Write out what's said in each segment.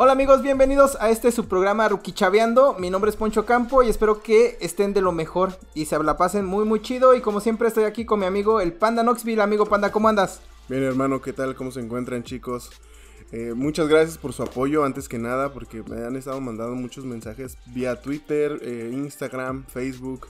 Hola amigos, bienvenidos a este su programa Ruquichaveando. Mi nombre es Poncho Campo y espero que estén de lo mejor y se la pasen muy muy chido. Y como siempre estoy aquí con mi amigo el Panda Knoxville. Amigo Panda, ¿cómo andas? Bien hermano, ¿qué tal? ¿Cómo se encuentran chicos? Eh, muchas gracias por su apoyo antes que nada porque me han estado mandando muchos mensajes vía Twitter, eh, Instagram, Facebook.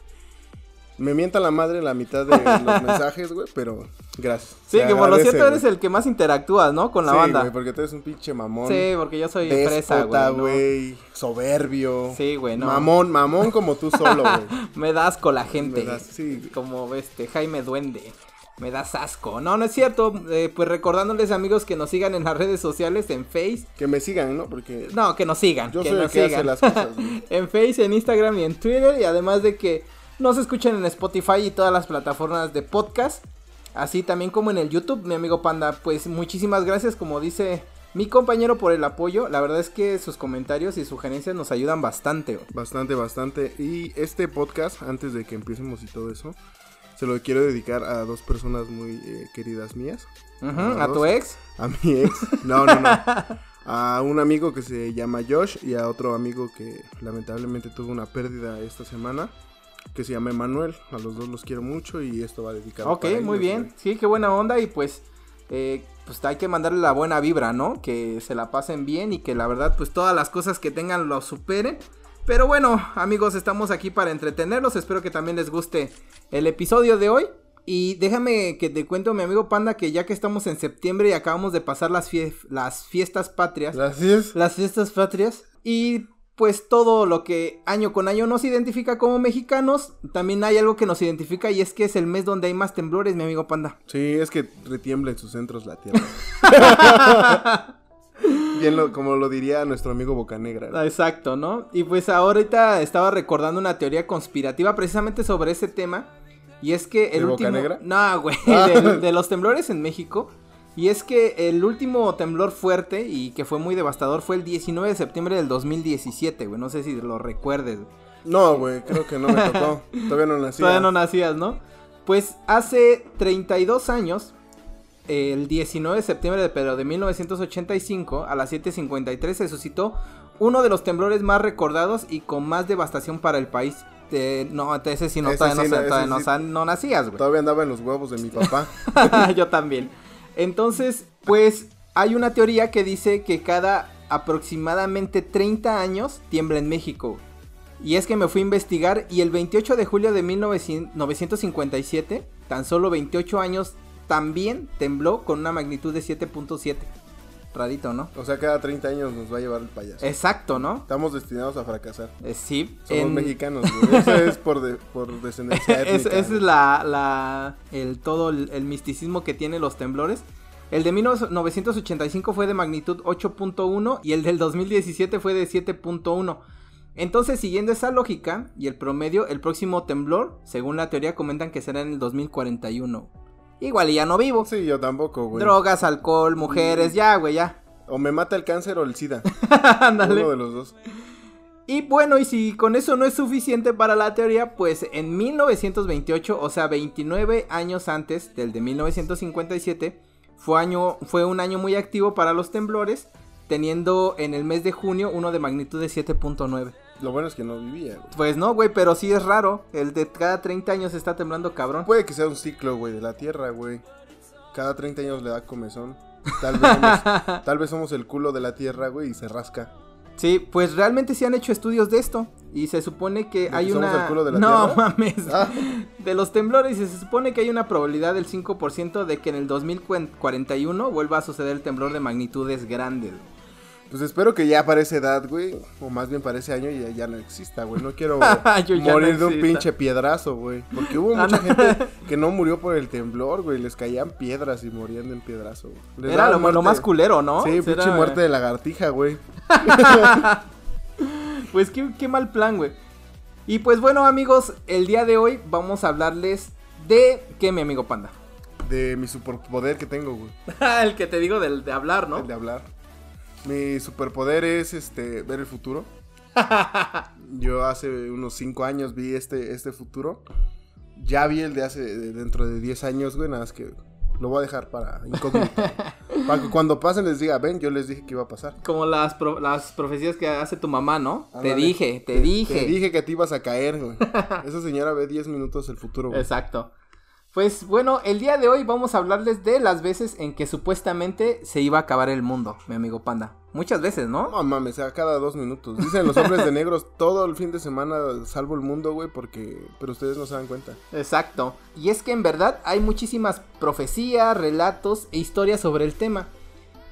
Me mienta la madre la mitad de los mensajes, güey, pero gracias. Sí, que por lo cierto eres el que más interactúas, ¿no? Con la sí, banda. Güey, porque tú eres un pinche mamón. Sí, porque yo soy fresa, güey. güey. Soberbio. Sí, güey, no. Mamón, mamón como tú solo, güey. Me das asco la gente. Me das- sí. Como este Jaime Duende. Me das asco. No, no es cierto. Eh, pues recordándoles, amigos, que nos sigan en las redes sociales, en Face. Que me sigan, ¿no? Porque No, que nos sigan. yo que soy el nos que hace sigan. las cosas, güey. en Face, en Instagram y en Twitter. Y además de que nos escuchen en Spotify y todas las plataformas de podcast. Así también como en el YouTube, mi amigo Panda. Pues muchísimas gracias, como dice mi compañero, por el apoyo. La verdad es que sus comentarios y sugerencias nos ayudan bastante. Bastante, bastante. Y este podcast, antes de que empecemos y todo eso, se lo quiero dedicar a dos personas muy eh, queridas mías. A tu ex. A mi ex. No, no, no. A un amigo que se llama Josh y a otro amigo que lamentablemente tuvo una pérdida esta semana. Que se llama Emanuel. A los dos los quiero mucho y esto va dedicado Ok, para muy ellos, bien. güey. Sí, qué buena onda y pues, eh, pues hay que mandarle la buena vibra, ¿no? Que se la pasen bien y que la verdad pues todas las cosas que tengan lo superen. Pero bueno, amigos, estamos aquí para entretenerlos. Espero que también les guste el episodio de hoy. Y déjame que te cuento, mi amigo Panda, que ya que estamos en septiembre y acabamos de pasar las, fie- las fiestas patrias, Gracias. las fiestas patrias y pues todo lo que año con año nos identifica como mexicanos, también hay algo que nos identifica y es que es el mes donde hay más temblores, mi amigo Panda. Sí, es que retiembla en sus centros la tierra. Bien, lo- como lo diría nuestro amigo Bocanegra. ¿no? Exacto, ¿no? Y pues ahorita estaba recordando una teoría conspirativa precisamente sobre ese tema y es que el ¿De último Bocanegra? No, güey, Ah. de, de los temblores en México y es que el último temblor fuerte y que fue muy devastador fue el 19 de septiembre del 2017, güey, no sé si lo recuerdes. No, güey, creo que no me tocó. Todavía no nací. Todavía no nacías, ¿no? Pues hace 32 años, el 19 de septiembre de, pero de 1985, a las 7.53 se suscitó uno de los temblores más recordados y con más devastación para el país. Eh, no, ese sí no, Ese todavía, sí, no, todavía no nacías, güey. Todavía andaba en los huevos de mi papá. Yo también. Entonces, pues hay una teoría que dice que cada aproximadamente 30 años tiembla en México. Y es que me fui a investigar y el 28 de julio de 1957, tan solo 28 años, también tembló con una magnitud de 7.7. Rarito, ¿no? O sea, cada 30 años nos va a llevar el payaso. Exacto, ¿no? Estamos destinados a fracasar. Eh, sí. Somos en- mexicanos, güey. Eso es por, de- por descendencia Es- ese es la, la- el todo el, el misticismo que tienen los temblores. El de 1985 fue de magnitud 8.1 y el del 2017 fue de 7.1. Entonces, siguiendo esa lógica y el promedio, el próximo temblor, según la teoría, comentan que será en el 2041. Igual y ya no vivo. Sí, yo tampoco, güey. Drogas, alcohol, mujeres, ya, güey, ya. O me mata el cáncer o el SIDA. Ándale. Uno de los dos. Y bueno, y si con eso no es suficiente para la teoría, pues en 1928, o sea, 29 años antes del de 1957, fue, año, fue un año muy activo para los temblores, teniendo en el mes de junio uno de magnitud de 7.9. Lo bueno es que no vivía, güey. Pues no, güey, pero sí es raro, el de cada 30 años está temblando cabrón. Puede que sea un ciclo, güey, de la Tierra, güey. Cada 30 años le da comezón. Tal vez, somos, tal vez somos el culo de la Tierra, güey, y se rasca. Sí, pues realmente se han hecho estudios de esto. Y se supone que ¿De hay que somos una. el culo de la no Tierra? mames. Ah. De los temblores. Y se supone que hay una probabilidad del 5% de que en el 2041 vuelva a suceder el temblor de magnitudes grandes. Pues espero que ya para esa edad, güey, o más bien para ese año ya, ya no exista, güey. No quiero morir no de un pinche piedrazo, güey. Porque hubo Ah, mucha gente que no murió por el temblor, güey. Les caían piedras y morían de un piedrazo, güey. Era lo, más culero, ¿no? Sí, Era- pinche muerte de lagartija, güey. Pues qué, qué mal plan, güey. Y pues bueno, amigos, el día de hoy vamos a hablarles de. ¿Qué, mi amigo Panda? De mi superpoder que tengo, güey. el que te digo del de hablar, ¿no? El de hablar. Mi superpoder es este ver el futuro. Yo hace unos 5 años vi este, este futuro. Ya vi el de hace de dentro de 10 años, güey, nada más que lo voy a dejar para incógnito. Para que cuando pasen les diga, ven, yo les dije que iba a pasar. Como las, pro- las profecías que hace tu mamá, ¿no? Te Ándale. dije, te, dije. Te dije que te ibas a caer, güey. Esa señora ve 10 minutos el futuro, güey. Exacto. Pues bueno, el día de hoy vamos a hablarles de las veces en que supuestamente se iba a acabar el mundo, mi amigo Panda. Muchas veces, ¿no? No mames, sea cada dos minutos. Dicen los hombres de negros todo el fin de semana salvo el mundo, güey, porque... Pero ustedes no se dan cuenta. Exacto. Y es que en verdad hay muchísimas profecías, relatos e historias sobre el tema.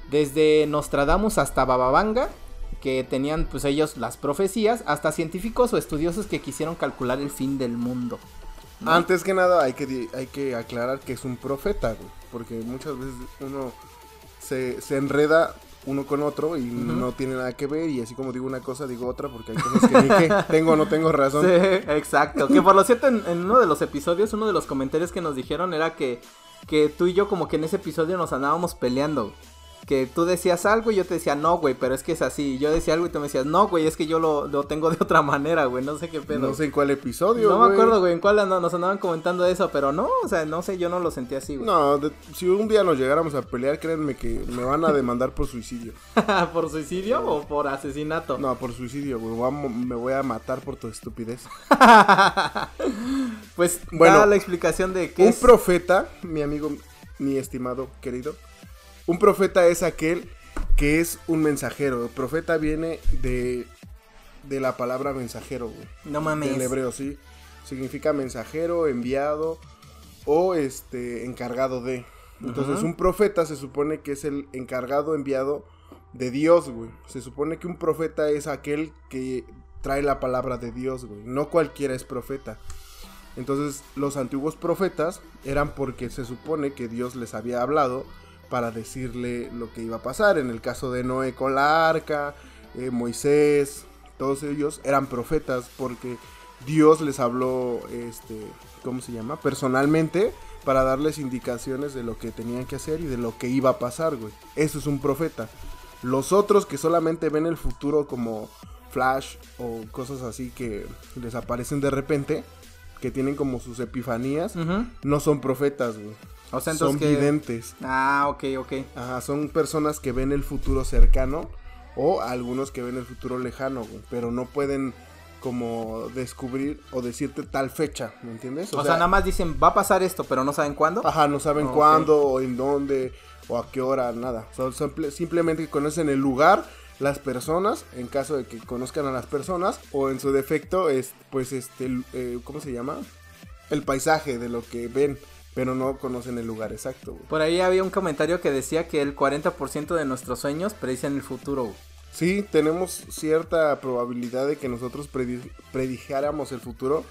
Desde Nostradamus hasta Bababanga, que tenían pues ellos las profecías, hasta científicos o estudiosos que quisieron calcular el fin del mundo. ¿No? Antes que nada hay que, hay que aclarar que es un profeta, güey. Porque muchas veces uno se, se enreda uno con otro y no tiene nada que ver. Y así como digo una cosa, digo otra porque hay cosas que ni que tengo o no tengo razón. Sí, exacto. Que por lo cierto, en, en uno de los episodios, uno de los comentarios que nos dijeron era que, que tú y yo como que en ese episodio nos andábamos peleando. Que tú decías algo y yo te decía, no, güey, pero es que es así. Yo decía algo y tú me decías, no, güey, es que yo lo, lo tengo de otra manera, güey, no sé qué pedo. No sé en cuál episodio, No me acuerdo, güey, en cuál ando- nos andaban comentando eso, pero no, o sea, no sé, yo no lo sentí así, güey. No, de- si un día nos llegáramos a pelear, créanme que me van a demandar por suicidio. ¿Por suicidio o por asesinato? No, por suicidio, güey. Voy a mo- Me voy a matar por tu estupidez. Pues, Bueno, da la explicación de qué Un es. profeta, mi amigo, mi estimado querido, un profeta es aquel que es un mensajero. El profeta viene de, de la palabra mensajero, güey. No mames. Del hebreo, sí. Significa mensajero, enviado o este encargado de. Entonces, un profeta se supone que es el encargado, enviado de Dios, güey. Se supone que un profeta es aquel que trae la palabra de Dios, güey. No cualquiera es profeta. Entonces, los antiguos profetas eran porque se supone que Dios les había hablado para decirle lo que iba a pasar. En el caso de Noé con la arca, eh, Moisés, todos ellos eran profetas porque Dios les habló, este, ¿cómo se llama? Personalmente para darles indicaciones de lo que tenían que hacer y de lo que iba a pasar, güey. Eso es un profeta. Los otros que solamente ven el futuro como flash o cosas así que les aparecen de repente, que tienen como sus epifanías, no son profetas, güey. O sea, son que... videntes. Ah, ok, ok. Ajá, son personas que ven el futuro cercano o algunos que ven el futuro lejano, güey, pero no pueden como descubrir o decirte tal fecha, ¿me entiendes? O, sea, nada más dicen, va a pasar esto, pero no saben cuándo. Ajá, no saben Ok. cuándo o en dónde o a qué hora, nada. Son simple- simplemente conocen el lugar, las personas, en caso de que conozcan a las personas, o en su defecto, es, pues, este, eh, ¿cómo se llama? El paisaje de lo que ven, pero no conocen el lugar exacto, güey. Por ahí había un comentario que decía que el 40% de nuestros sueños predicen el futuro. güey. Sí, tenemos cierta probabilidad de que nosotros predi- predijéramos el futuro,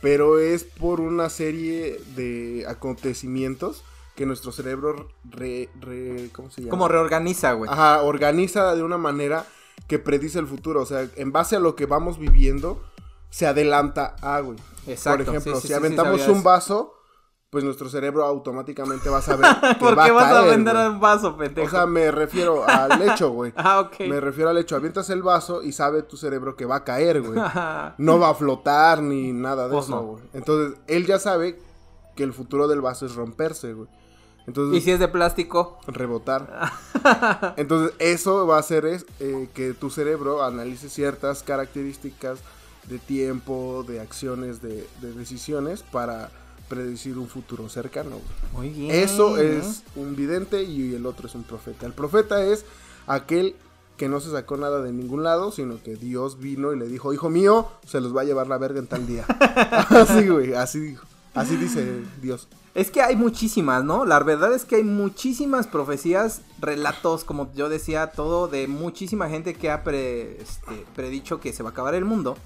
pero es por una serie de acontecimientos que nuestro cerebro re, re- ¿cómo se llama? Como reorganiza, güey. Ajá, organiza de una manera que predice el futuro. O sea, en base a lo que vamos viviendo, se adelanta a, güey. Exacto, Por ejemplo, sí, sí, si sí, aventamos un vaso, pues nuestro cerebro automáticamente va a saber que ¿Por va qué a vas a vender un vaso, pendejo? O sea, me refiero al hecho, güey. ah, ok. Me refiero al hecho, avientas el vaso y sabe tu cerebro que va a caer, güey. Ajá. No va a flotar ni nada de Pues eso, no. güey. Entonces, él ya sabe que el futuro del vaso es romperse, güey. Entonces, y si es de plástico. rebotar. Entonces, eso va a hacer es, eh, que tu cerebro analice ciertas características de tiempo, de acciones, de, de decisiones para predecir un futuro cercano. güey. Muy bien. Eso es un vidente y el otro es un profeta. El profeta es aquel que no se sacó nada de ningún lado, sino que Dios vino y le dijo, hijo mío, se los va a llevar la verga en tal día. así, güey, así dijo. Así dice Dios. Es que hay muchísimas, ¿no? La verdad es que hay muchísimas profecías, relatos, como yo decía, todo de muchísima gente que ha pre- este, predicho que se va a acabar el mundo.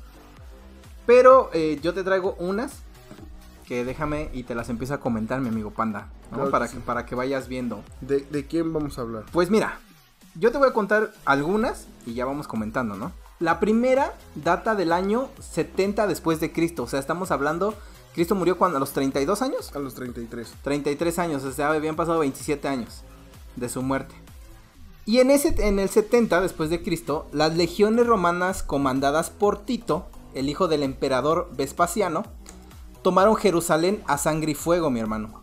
Pero eh, yo te traigo unas que déjame y te las empiezo a comentar, mi amigo Panda, ¿no? Claro que para, sí. que, para que vayas viendo. ¿De, de quién vamos a hablar? Pues mira, yo te voy a contar algunas y ya vamos comentando, ¿no? La primera data del año 70 después de Cristo, o sea, estamos hablando, Cristo murió cuando a los 32 años. A los 33. 33 años, o sea, habían pasado 27 años de su muerte. Y en, ese, en el 70 después de Cristo, las legiones romanas comandadas por Tito, el hijo del emperador Vespasiano, tomaron Jerusalén a sangre y fuego, mi hermano.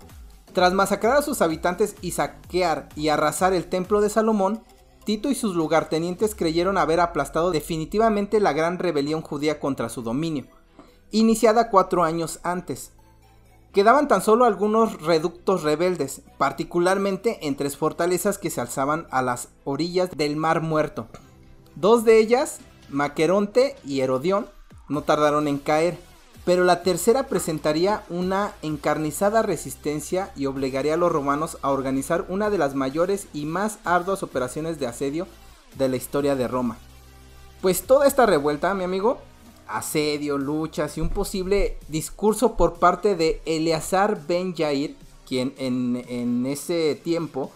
Tras masacrar a sus habitantes y saquear y arrasar el templo de Salomón, Tito y sus lugartenientes creyeron haber aplastado definitivamente la gran rebelión judía contra su dominio, iniciada cuatro años antes. Quedaban tan solo algunos reductos rebeldes, particularmente en tres fortalezas que se alzaban a las orillas del Mar Muerto. Dos de ellas, Maqueronte y Herodión, no tardaron en caer, pero la tercera presentaría una encarnizada resistencia y obligaría a los romanos a organizar una de las mayores y más arduas operaciones de asedio de la historia de Roma. Pues toda esta revuelta, mi amigo, asedio, luchas y un posible discurso por parte de Eleazar Ben Yair, quien en, ese tiempo,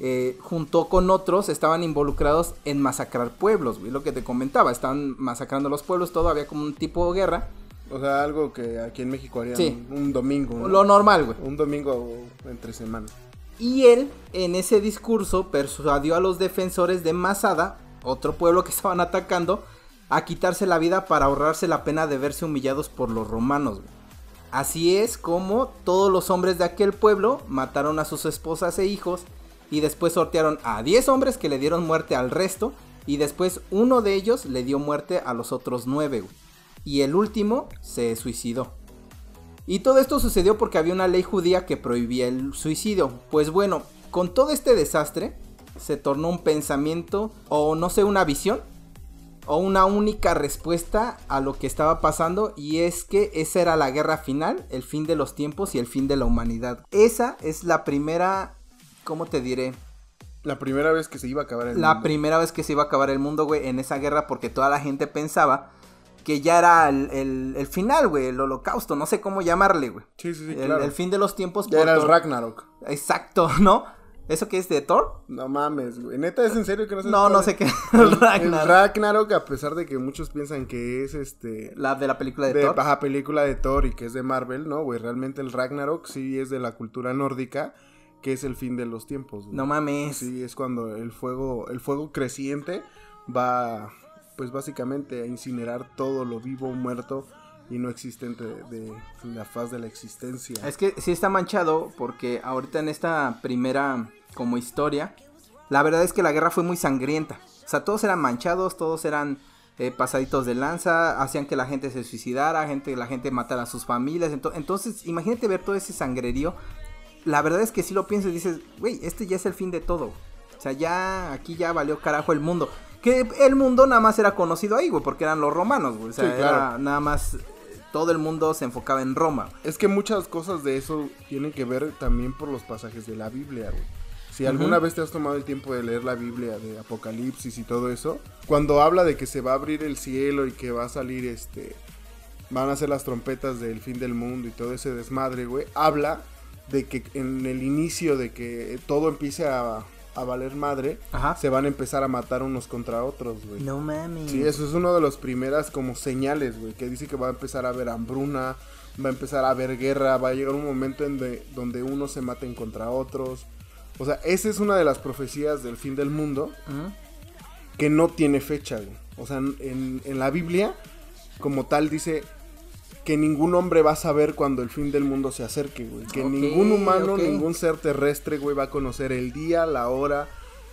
eh, junto con otros, estaban involucrados en masacrar pueblos, lo que te comentaba, estaban masacrando los pueblos, todo había como un tipo de guerra. O sea, algo que aquí en México harían un domingo. Lo normal, güey. Un domingo entre semanas. Y él, en ese discurso, persuadió a los defensores de Masada, otro pueblo que estaban atacando, a quitarse la vida para ahorrarse la pena de verse humillados por los romanos. Así es como todos los hombres de aquel pueblo mataron a sus esposas e hijos y después sortearon a 10 hombres que le dieron muerte al resto y después uno de ellos le dio muerte a los otros 9 y el último se suicidó. Y todo esto sucedió porque había una ley judía que prohibía el suicidio. Pues bueno, con todo este desastre se tornó un pensamiento o no sé, una visión o una única respuesta a lo que estaba pasando y es que esa era la guerra final, el fin de los tiempos y el fin de la humanidad. Esa es la primera, ¿cómo te diré? La primera vez que se iba a acabar el la mundo. La primera vez que se iba a acabar el mundo, güey, en esa guerra porque toda la gente pensaba que ya era el, final, güey, el holocausto, no sé cómo llamarle, güey. Sí, sí, sí, el, el fin de los tiempos. Ya era el Ragnarok. Exacto, ¿no? ¿Eso qué es de Thor? No mames, güey. ¿Neta es en serio que no sé? No, no sé qué. El, Ragnarok. El Ragnarok, a pesar de que muchos piensan que es este. La de la película de, de Thor. Baja película de Thor y que es de Marvel, ¿no, güey? Realmente el Ragnarok sí es de la cultura nórdica, que es el fin de los tiempos. No mames. Sí, es cuando el fuego, el fuego creciente va, pues básicamente a incinerar todo lo vivo, muerto y no existente de, la faz de la existencia. Es que sí está manchado porque ahorita en esta primera como historia, la verdad es que la guerra fue muy sangrienta. O sea, todos eran manchados, todos eran eh, pasaditos de lanza, hacían que la gente se suicidara, gente, la gente matara a sus familias. entonces, imagínate ver todo ese sangrerío. La verdad es que si lo piensas dices, güey, este ya es el fin de todo. O sea, ya aquí ya valió carajo el mundo. Que el mundo nada más era conocido ahí, güey, porque eran los romanos, güey. O sea, era nada más todo el mundo se enfocaba en Roma. Es que muchas cosas de eso tienen que ver también por los pasajes de la Biblia, güey. Si alguna vez te has tomado el tiempo de leer la Biblia de Apocalipsis y todo eso, cuando habla de que se va a abrir el cielo y que va a salir este van a ser las trompetas del fin del mundo y todo ese desmadre, güey, habla de que en el inicio de que todo empiece a, a valer madre, se van a empezar a matar unos contra otros, güey. No mames. Sí, eso es una de las primeras como señales, güey, que dice que va a empezar a haber hambruna, va a empezar a haber guerra, va a llegar un momento en de, donde unos se maten contra otros. O sea, esa es una de las profecías del fin del mundo que no tiene fecha, güey. O sea, en, la Biblia, como tal, dice que ningún hombre va a saber cuando el fin del mundo se acerque, güey. Que ningún humano, ningún ser terrestre, güey, va a conocer el día, la hora,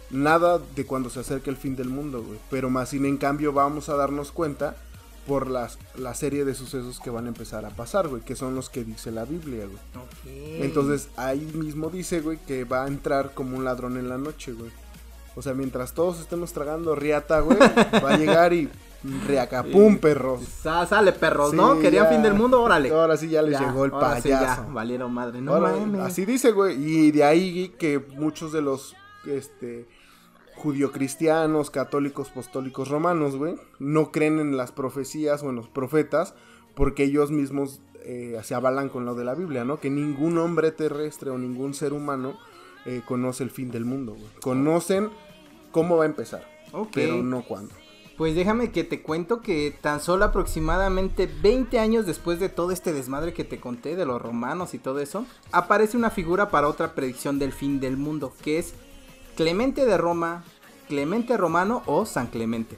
nada de cuando se acerque el fin del mundo, güey. Pero más sin en cambio vamos a darnos cuenta por las, la serie de sucesos que van a empezar a pasar, güey, que son los que dice la Biblia, güey. Entonces ahí mismo dice, güey, que va a entrar como un ladrón en la noche, güey. O sea, mientras todos estemos tragando riata, güey, va a llegar y reacapum, perros. sale, perros, ¿no? Querían fin del mundo, órale. Ahora sí ya les llegó el payaso. valieron madre, no mames. Así dice, güey, y de ahí que muchos de los, este judio-cristianos, católicos, apostólicos romanos, güey, no creen en las profecías o en los profetas porque ellos mismos eh, se avalan con lo de la Biblia, ¿no? Que ningún hombre terrestre o ningún ser humano eh, conoce el fin del mundo, güey. Conocen cómo va a empezar, pero no cuándo. Pues déjame que te cuento que tan solo aproximadamente 20 años después de todo este desmadre que te conté de los romanos y todo eso, aparece una figura para otra predicción del fin del mundo, que es Clemente de Roma, Clemente Romano o San Clemente,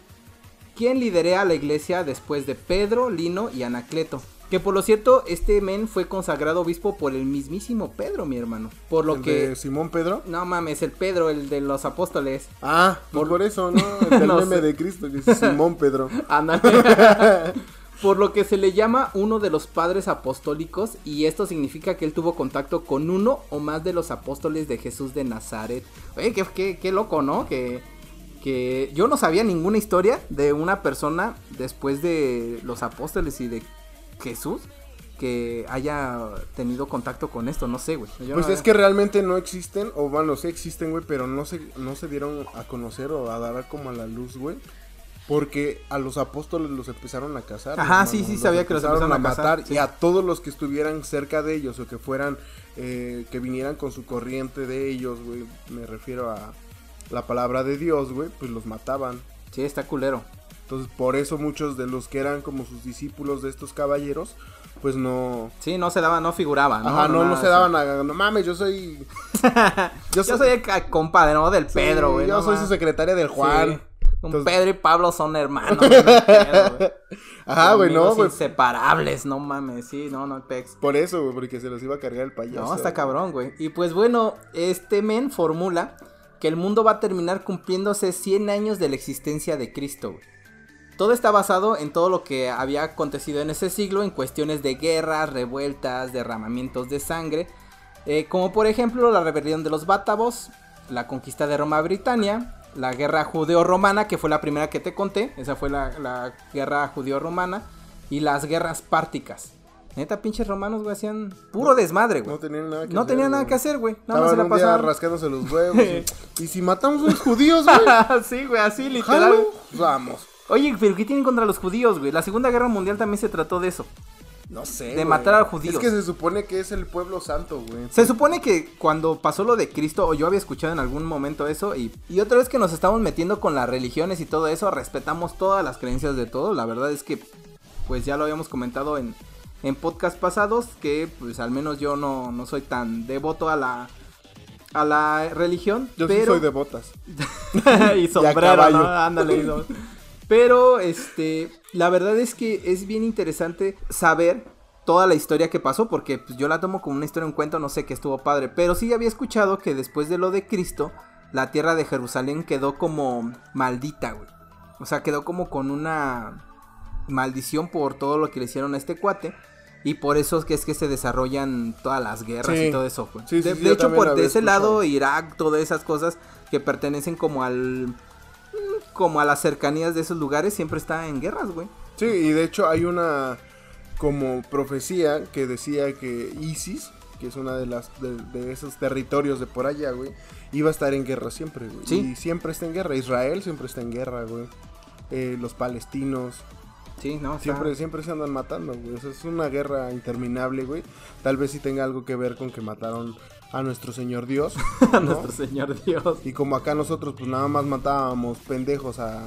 quien liderea a la iglesia después de Pedro, Lino y Anacleto. Que por lo cierto, este men fue consagrado obispo por el mismísimo Pedro, mi hermano. Por lo ¿El que. de Simón Pedro? No mames, el Pedro, el de los apóstoles. Ah, por, por eso, ¿no? El No meme sé. de Cristo, que dice Simón Pedro. Ándale. Por lo que se le llama uno de los padres apostólicos y esto significa que él tuvo contacto con uno o más de los apóstoles de Jesús de Nazaret. Oye, qué, qué- qué loco, ¿no? Que, que yo no sabía ninguna historia de una persona después de los apóstoles y de Jesús que haya tenido contacto con esto, no sé, güey. Pues no- es que realmente no existen, o bueno, sí existen, güey, pero no se, no se dieron a conocer o a dar como a la luz, güey. Porque a los apóstoles los empezaron a cazar. Ajá, hermano, sí, sí, sabía que los empezaron a cazar, sí. Y a todos los que estuvieran cerca de ellos o que fueran, eh, que vinieran con su corriente de ellos, güey. Me refiero a la palabra de Dios, güey, pues los mataban. Sí, está culero. Entonces, por eso muchos de los que eran como sus discípulos de estos caballeros, pues no... Sí, no se daba, no figuraba, ¿no? Ajá, no, no nada, se daban a... No mames, yo soy... Yo soy el ca- compadre, ¿no? Del Pedro, Sí, güey. Yo no soy su secretaria del Juan. Sí. Un Entonces- Pedro y Pablo son hermanos. güey, no. Ajá, güey, no, güey. Inseparables, no mames, sí, no, no pex. Por eso, güey, porque se los iba a cargar el payaso. No, está cabrón, güey. Y pues bueno, este men formula que el mundo va a terminar cumpliéndose 100 años de la existencia de Cristo, güey. Todo está basado en todo lo que había acontecido en ese siglo en cuestiones de guerras, revueltas, derramamientos de sangre, eh, como por ejemplo la rebelión de los bátavos, la conquista de Roma a Britania, la guerra judeo-romana, que fue la primera que te conté, esa fue la, la guerra judeo-romana, y las guerras párticas. Neta, pinches romanos, güey, hacían puro desmadre, güey. No tenían nada que No hacer. tenían nada güey. que hacer, güey. Nada más se la pasaban. rascándose los huevos. y, y si matamos a los judíos, güey. sí, güey, así literal. Jalo, vamos. Oye, pero ¿qué tienen contra los judíos, güey? La Segunda Guerra Mundial también se trató de eso. No sé. De güey. matar a judíos. Es que se supone que es el pueblo santo, güey. Se supone que cuando pasó lo de Cristo, o yo había escuchado en algún momento eso, y, y otra vez que nos estamos metiendo con las religiones y todo eso, respetamos todas las creencias de todo. La verdad es que, pues ya lo habíamos comentado en, en podcast pasados, que pues al menos yo no, no soy tan devoto a la, a la religión. Yo sí soy de botas. y sombrero, caballo. ¿no? Ándale. Pero, este, la verdad es que es bien interesante saber toda la historia que pasó, porque pues, yo la tomo como una historia, un cuento, no sé, que estuvo padre. Pero sí había escuchado que después de lo de Cristo, la tierra de Jerusalén quedó como maldita, güey. O sea, quedó como con una maldición por todo lo que le hicieron a este cuate. Y por eso es que es que se desarrollan todas las guerras Sí. y todo eso, güey. Sí, sí, de, hecho, por de ese lado. Irak, todas esas cosas que pertenecen como al... Como a las cercanías de esos lugares, siempre está en guerras, güey. Sí, y de hecho hay una como profecía que decía que ISIS, que es una de las de, de esos territorios de por allá, güey, iba a estar en guerra siempre, güey. Sí. Y siempre está en guerra. Israel siempre está en guerra, güey. Eh, los palestinos Sí, no, está- siempre siempre se andan matando, güey. O sea, es una guerra interminable, güey. Tal vez sí tenga algo que ver con que mataron a nuestro Señor Dios, a ¿no? nuestro Señor Dios. Y como acá nosotros pues nada más matábamos pendejos a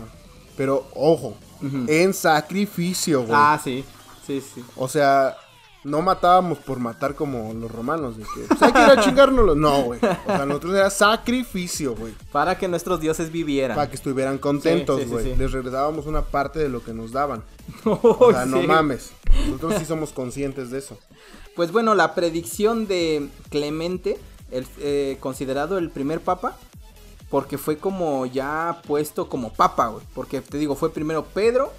pero ojo, en sacrificio, güey. Ah, sí, sí, sí. O sea, no matábamos por matar como los romanos, de que pues, hay que ir a chingárnoslo. No, güey. O sea, nosotros era sacrificio, güey. Para que nuestros dioses vivieran. Para que estuvieran contentos, Sí, sí, sí, güey. sí. Les regresábamos una parte de lo que nos daban. O sea, no mames. Nosotros sí somos conscientes de eso. Pues bueno, la predicción de Clemente, el, eh, considerado el primer papa, porque fue como ya puesto como papa, güey. Porque te digo, fue primero Pedro,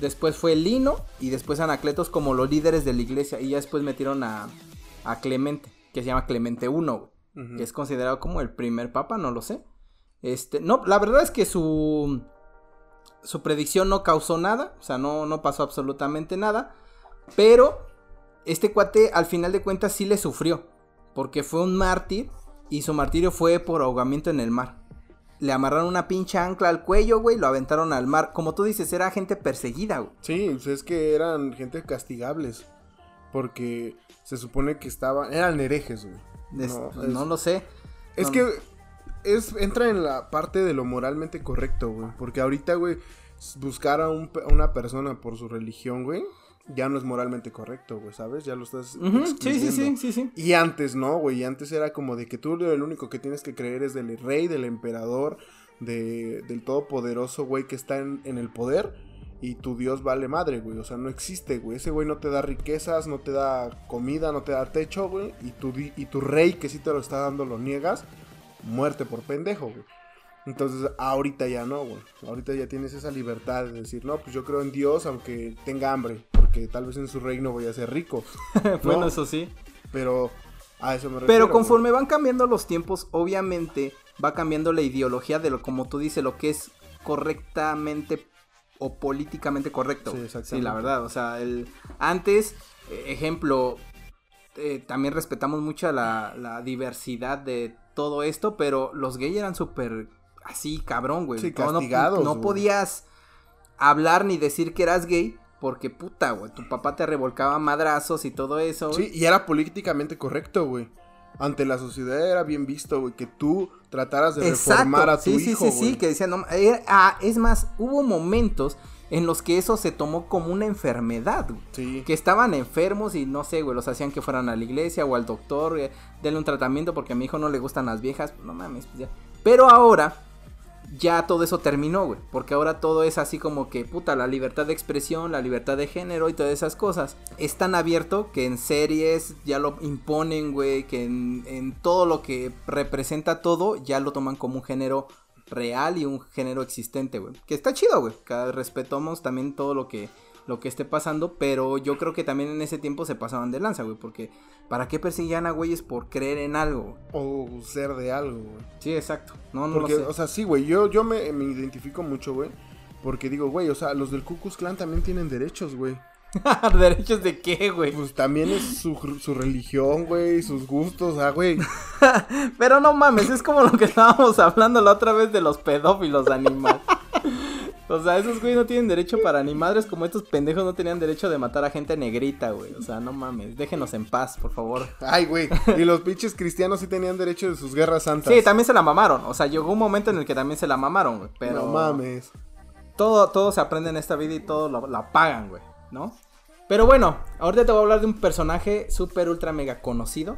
después fue Lino y después Anacletos como los líderes de la iglesia. Y ya después metieron a, a Clemente, que se llama Clemente I, güey. Que es considerado como el primer papa, no lo sé. Este, no, la verdad es que su su predicción no causó nada, o sea, no, no pasó absolutamente nada, pero este cuate al final de cuentas sí le sufrió, porque fue un mártir y su martirio fue por ahogamiento en el mar. Le amarraron una pinche ancla al cuello, güey, lo aventaron al mar. Como tú dices, era gente perseguida, güey. Sí, pues es que eran gente castigables. Porque se supone que estaban. Eran herejes, güey. Es- No, no, lo sé. Es No, que es, entra en la parte de lo moralmente correcto, güey. Porque ahorita, güey, buscar a, un a una persona por su religión, güey, ya no es moralmente correcto, güey, ¿sabes? Ya lo estás. Sí, sí, sí, sí, sí. Y antes no, güey. y Antes era como de que tú el único que tienes que creer es del rey, del emperador, de, del todopoderoso, güey, que está en, en el poder. y tu Dios vale madre, güey. O sea, no existe, güey. Ese güey no te da riquezas, no te da comida, no te da techo, güey. Y tu, y tu rey que sí te lo está dando lo niegas, muerte por pendejo, güey. Entonces, ahorita ya no, güey. Ahorita ya tienes esa libertad de decir, no, pues yo creo en Dios aunque tenga hambre, porque tal vez en su reino voy a ser rico. bueno, eso sí. Pero a eso me refiero. Pero conforme van cambiando los tiempos, obviamente va cambiando la ideología de lo, como tú dices, lo que es correctamente o políticamente correcto. Sí, sí la verdad. O sea, el antes, eh, ejemplo, eh, también respetamos mucho la, la, diversidad de todo esto, pero los gays eran súper así, cabrón, güey. Sí, castigados. No, podías hablar ni decir que eras gay. Porque puta, güey, tu papá te revolcaba madrazos y todo eso. Sí, y era políticamente correcto, güey ante la sociedad era bien visto, güey, que tú trataras de reformar a tu sí, hijo, Sí, sí, sí, que decían, no, ah, es más, hubo momentos en los que eso se tomó como una enfermedad, güey. Sí. Que estaban enfermos y no sé, güey, los hacían que fueran a la iglesia o al doctor, eh, denle un tratamiento porque a mi hijo no le gustan las viejas, no mames, pues ya. Pero ahora ya todo eso terminó, güey. Porque ahora todo es así como que, puta, la libertad de expresión, la libertad de género y todas esas cosas. Es tan abierto que en series ya lo imponen, güey. Que en, todo lo que representa todo ya lo toman como un género real y un género existente, güey. Que está chido, güey. Respetamos también todo lo que lo que esté pasando, pero yo creo que también en ese tiempo se pasaban de lanza, güey, porque ¿para qué perseguían a güeyes por creer en algo? O ser de algo, güey. Sí, exacto. No, no porque, lo sé. o sea, sí, güey, yo, yo me, identifico mucho, güey, porque digo, güey, o sea, los del Ku Klux Klan también tienen derechos, güey. ¿Derechos de qué, güey? Pues también es su, su religión, güey, sus gustos, ah, güey. Pero no mames, es como lo que estábamos hablando la otra vez de los pedófilos animales. O sea, esos güey no tienen derecho para ni madres como estos pendejos no tenían derecho de matar a gente negrita, güey. O sea, no mames, déjenos en paz, por favor. Ay, güey. Y los pinches cristianos sí tenían derecho de sus guerras santas. Sí, también se la mamaron. O sea, llegó un momento en el que también se la mamaron, güey. Pero. No mames. Todo, todo se aprende en esta vida y todo lo, la pagan, güey. ¿No? Pero bueno, ahorita te voy a hablar de un personaje súper ultra mega conocido.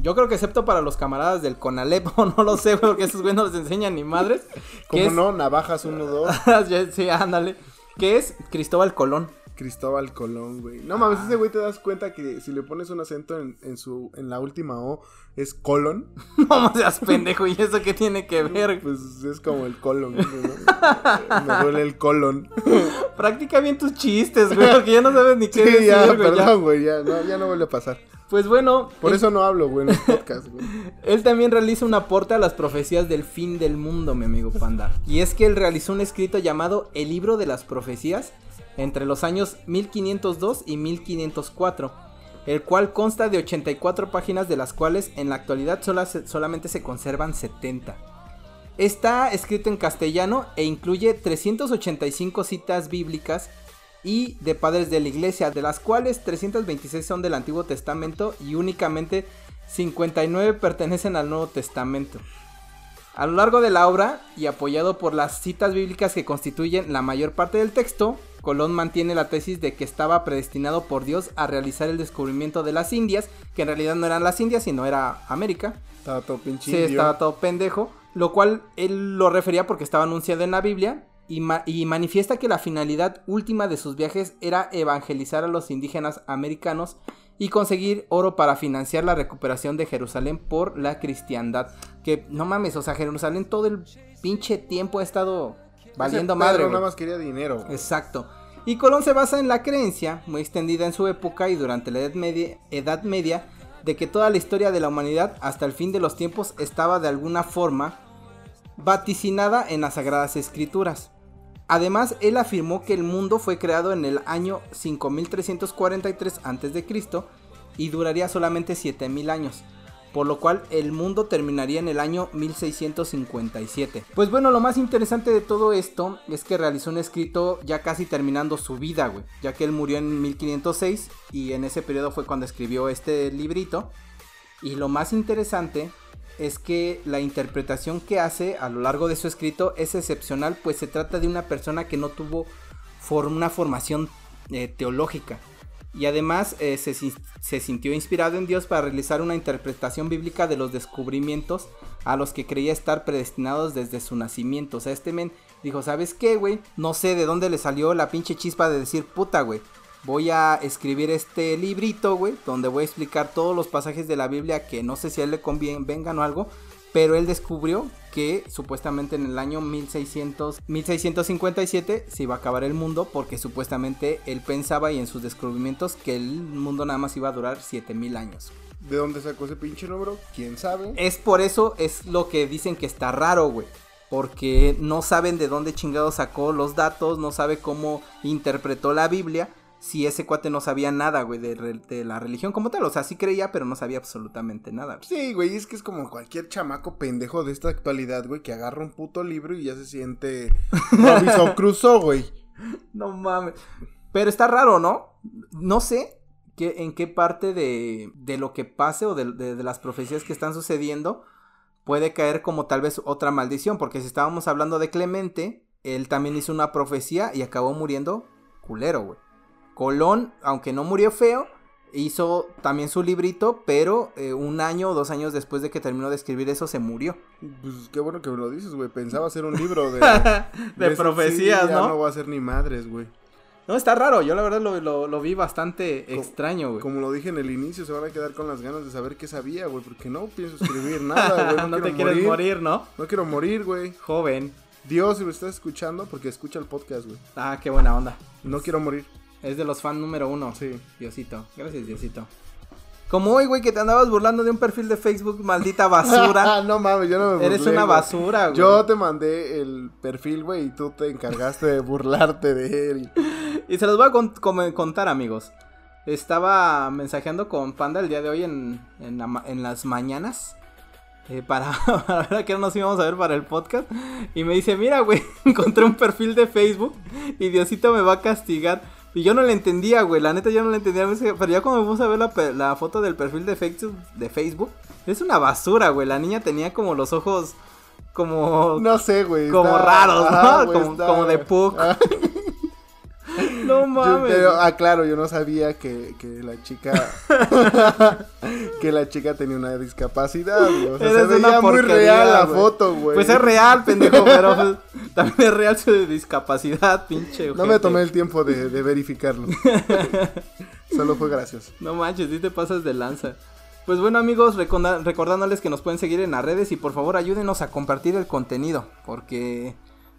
Yo creo que excepto para los camaradas del Conalep, no lo sé, porque esos güeyes no les enseñan ni madres. ¿Cómo no? Navajas 1, 2. sí, ándale. Que es Cristóbal Colón. Cristóbal Colón, güey. No mames, ese güey te das cuenta que si le pones un acento en, en su en la última O es colon. No seas pendejo, ¿y eso qué tiene que ver? Pues es como el colon, ¿no? Me duele el colon. Practica bien tus chistes, güey, porque ya no sabes ni qué sí, decir, ya, perdón, güey, ya, no, ya no vuelve a pasar. Pues bueno. Por eso no hablo, güey, en él también realiza un aporte a las profecías del fin del mundo, mi amigo Panda. Y es que él realizó un escrito llamado El libro de las profecías entre los años 1502 y 1504, el cual consta de 84 páginas de las cuales en la actualidad solamente se conservan 70. Está escrito en castellano e incluye 385 citas bíblicas y de padres de la iglesia, de las cuales 326 son del Antiguo Testamento y únicamente 59 pertenecen al Nuevo Testamento. A lo largo de la obra, y apoyado por las citas bíblicas que constituyen la mayor parte del texto, Colón mantiene la tesis de que estaba predestinado por Dios a realizar el descubrimiento de las Indias, que en realidad no eran las Indias, sino era América. Estaba todo pinche. Sí, estaba todo pendejo, lo cual él lo refería porque estaba anunciado en la Biblia y, y, manifiesta que la finalidad última de sus viajes era evangelizar a los indígenas americanos y conseguir oro para financiar la recuperación de Jerusalén por la cristiandad. Que no mames, o sea, Jerusalén todo el pinche tiempo ha estado valiendo madre. nada más quería dinero. Exacto. Y Colón se basa en la creencia, muy extendida en su época y durante la Edad Media, Edad Media, de que toda la historia de la humanidad hasta el fin de los tiempos estaba de alguna forma vaticinada en las Sagradas Escrituras. Además, él afirmó que el mundo fue creado en el año 5343 a.C. y duraría solamente 7000 años, por lo cual el mundo terminaría en el año 1657. Pues bueno, lo más interesante de todo esto es que realizó un escrito ya casi terminando su vida, güey, ya que él murió en 1506 y en ese periodo fue cuando escribió este librito. Y lo más interesante es que la interpretación que hace a lo largo de su escrito es excepcional, pues se trata de una persona que no tuvo una formación eh, teológica y además eh, se, se, sintió inspirado en Dios para realizar una interpretación bíblica de los descubrimientos a los que creía estar predestinados desde su nacimiento. O sea, este men dijo, ¿sabes qué, güey? No sé de dónde le salió la pinche chispa de decir, puta, güey. Voy a escribir este librito, güey, donde voy a explicar todos los pasajes de la Biblia que no sé si a él le convengan o algo, pero él descubrió que supuestamente en el año 1600, 1657 se iba a acabar el mundo porque supuestamente él pensaba y en sus descubrimientos que el mundo nada más iba a durar 7000 años. ¿De dónde sacó ese pinche número? ¿Quién sabe? Es por eso, es lo que dicen que está raro, güey. Porque no saben de dónde chingado sacó los datos, no sabe cómo interpretó la Biblia si ese cuate no sabía nada, güey, de, la religión como tal. O sea, sí creía, pero no sabía absolutamente nada. Sí, güey, es que es como cualquier chamaco pendejo de esta actualidad, güey, que agarra un puto libro y ya se siente Robinson Crusoe, güey. No mames. Pero está raro, ¿no? No sé que, en qué parte de, de lo que pase o de, de las profecías que están sucediendo puede caer como tal vez otra maldición. Porque si estábamos hablando de Clemente, él también hizo una profecía y acabó muriendo culero, güey. Colón, aunque no murió feo, hizo también su librito, pero eh, un año o dos años después de que terminó de escribir eso, se murió. Pues qué bueno que me lo dices, güey. Pensaba hacer un libro de, de, profecías, ¿no? Ya no va a ser ni madres, güey. No, está raro. Yo la verdad lo, vi bastante extraño, güey. Como lo dije en el inicio, se van a quedar con las ganas de saber qué sabía, güey. Porque no pienso escribir nada, güey. No, te quieres morir, ¿no? No quiero morir, güey. Joven. Dios, si me estás escuchando, porque escucha el podcast, güey. Ah, qué buena onda. No quiero morir. Es de los fans número uno. Sí. Diosito. Gracias, Diosito. Como hoy, güey, que te andabas burlando de un perfil de Facebook, maldita basura. no mames, yo no me burlé, Eres una basura, güey. Yo te mandé el perfil, güey, y tú te encargaste de burlarte de él. Y se los voy a contar, amigos. Estaba mensajeando con Panda el día de hoy en, en, las mañanas. Eh, para, para ver a qué nos íbamos a ver para el podcast. Y me dice, mira, güey, encontré un perfil de Facebook y Diosito me va a castigar y yo no le entendía, güey. La neta yo no le entendía. Pero ya cuando me puse a ver la, foto del perfil de Facebook, de Facebook, es una basura, güey. La niña tenía como los ojos como... No sé, güey. Como raros, ¿no? como, como, de Puck. No mames. ah, claro, yo no sabía que, que la chica. que la chica tenía una discapacidad, O sea, se veía muy real la foto, güey. Pues es real, pendejo, pero pues, también es real su discapacidad, pinche. No me tomé el tiempo de, de verificarlo. Solo fue gracioso. No manches, sí te pasas de lanza. Pues bueno amigos, recordándoles que nos pueden seguir en las redes y por favor ayúdenos a compartir el contenido, porque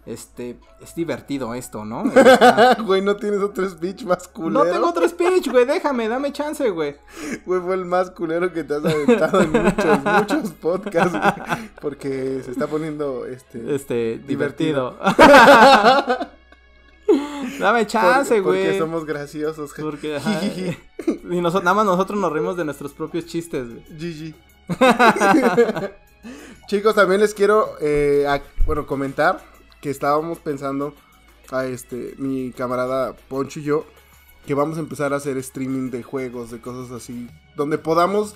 este, es divertido esto, ¿no? güey, no tienes otro speech más culero. No tengo otro speech, güey, déjame, dame chance, güey. Güey, fue el más culero que te has aventado en muchos, muchos podcasts, güey, Porque se está poniendo, este... Este, divertido. dame chance, güey. Porque somos graciosos. Porque, y nosotros, nada más nosotros nos rimos de nuestros propios chistes, güey. GG. Chicos, también les quiero, eh, bueno, comentar que estábamos pensando a este mi camarada Poncho y yo que vamos a empezar a hacer streaming de juegos, de cosas así, donde podamos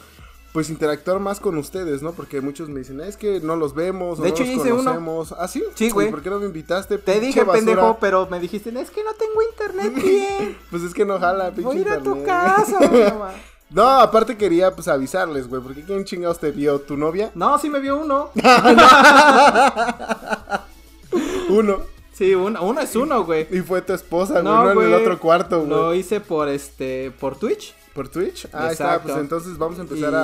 pues interactuar más con ustedes, ¿no? Porque muchos me dicen, es que no los vemos, de hecho, hice conocemos. Uno. ¿Ah, sí? Sí, güey. ¿Por qué no me invitaste? Te dije, pendejo, pero me dijiste, es que no tengo internet bien. pues es que no jala, pinche Voy a ir a tu casa, No, aparte quería pues avisarles, güey, porque ¿quién chingados te vio? ¿Tu novia? No, sí me vio uno. Uno. Sí, uno, uno es uno, güey. Y fue tu esposa, güey, no, en el otro cuarto, güey. Lo hice por este, por Twitch. ¿Por Twitch? Ah, está, pues entonces vamos a empezar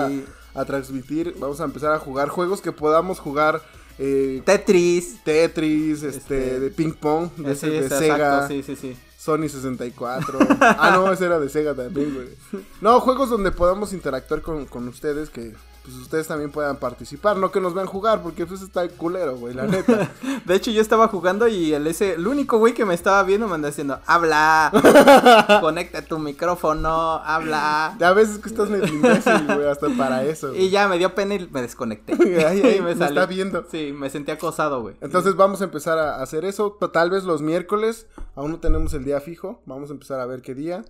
a, transmitir, vamos a empezar a jugar juegos que podamos jugar. Eh, Tetris. Tetris, este, este de ping pong, de, de Sega. sí, sí, sí. Sony 64. ah, no, ese era de Sega también, güey. No, juegos donde podamos interactuar con, con ustedes que pues ustedes también puedan participar, no que nos vean jugar, porque pues está el culero, güey, la neta. de hecho, yo estaba jugando y el ese, el único güey que me estaba viendo me andaba diciendo, habla, conecta tu micrófono, habla. Ya veces que estás medio imbécil, güey, hasta para eso. Y ya me dio pena y me desconecté. y me, está viendo. Sí, me sentí acosado, güey. Entonces vamos a empezar a hacer eso, tal vez los miércoles, aún no tenemos el día fijo, vamos a empezar a ver qué día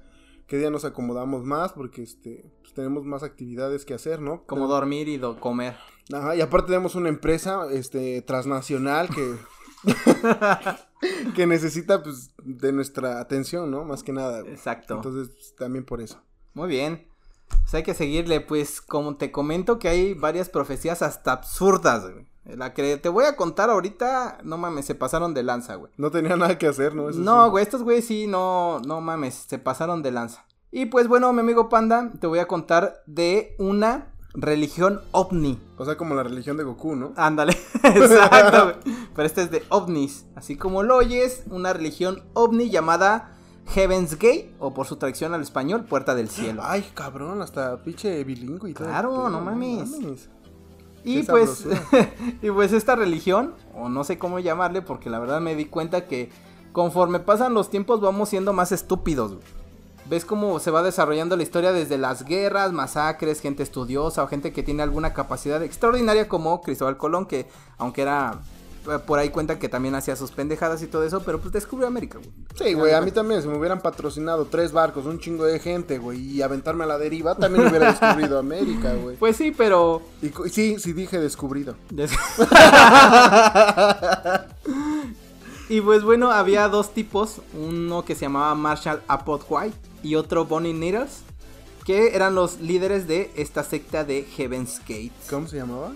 qué día nos acomodamos más, porque este, pues, tenemos más actividades que hacer, ¿no? Como dormir y comer. Ajá, y aparte tenemos una empresa, este, transnacional que... que necesita, pues, de nuestra atención, ¿no? Más que nada. Exacto. Entonces, pues, también por eso. Muy bien. Pues hay que seguirle, pues, como te comento que hay varias profecías hasta absurdas, güey. La que te voy a contar ahorita, no mames, se pasaron de lanza, güey. No tenía nada que hacer, ¿no? Eso No, sí. güey, estos güeyes sí, no, no mames, se pasaron de lanza. Y pues bueno, mi amigo Panda, te voy a contar de una religión ovni. O sea, como la religión de Goku, ¿no? Ándale, exacto. Pero este es de ovnis. Así como lo oyes, una religión ovni llamada Heaven's Gate, o por su traducción al español, Puerta del Cielo. Ay, cabrón, hasta pinche bilingüe y todo. Claro, no mames. mames. Y pues, y pues esta religión, o no sé cómo llamarle, porque la verdad me di cuenta que conforme pasan los tiempos vamos siendo más estúpidos. güey. Ves cómo se va desarrollando la historia desde las guerras, masacres, gente estudiosa o gente que tiene alguna capacidad extraordinaria como Cristóbal Colón, que aunque era eh, por ahí cuenta que también hacía sus pendejadas y todo eso, pero pues descubrió América, güey. Sí, güey, a mí también, si me hubieran patrocinado tres barcos, un chingo de gente, güey, y aventarme a la deriva, también hubiera descubrido América, güey. Pues sí, pero Y sí, sí dije descubrido. Des- y pues bueno, había dos tipos, uno que se llamaba Marshall Applewhite y otro Bonnie Needles, que eran los líderes de esta secta de Heaven's Gate. ¿Cómo se llamaba?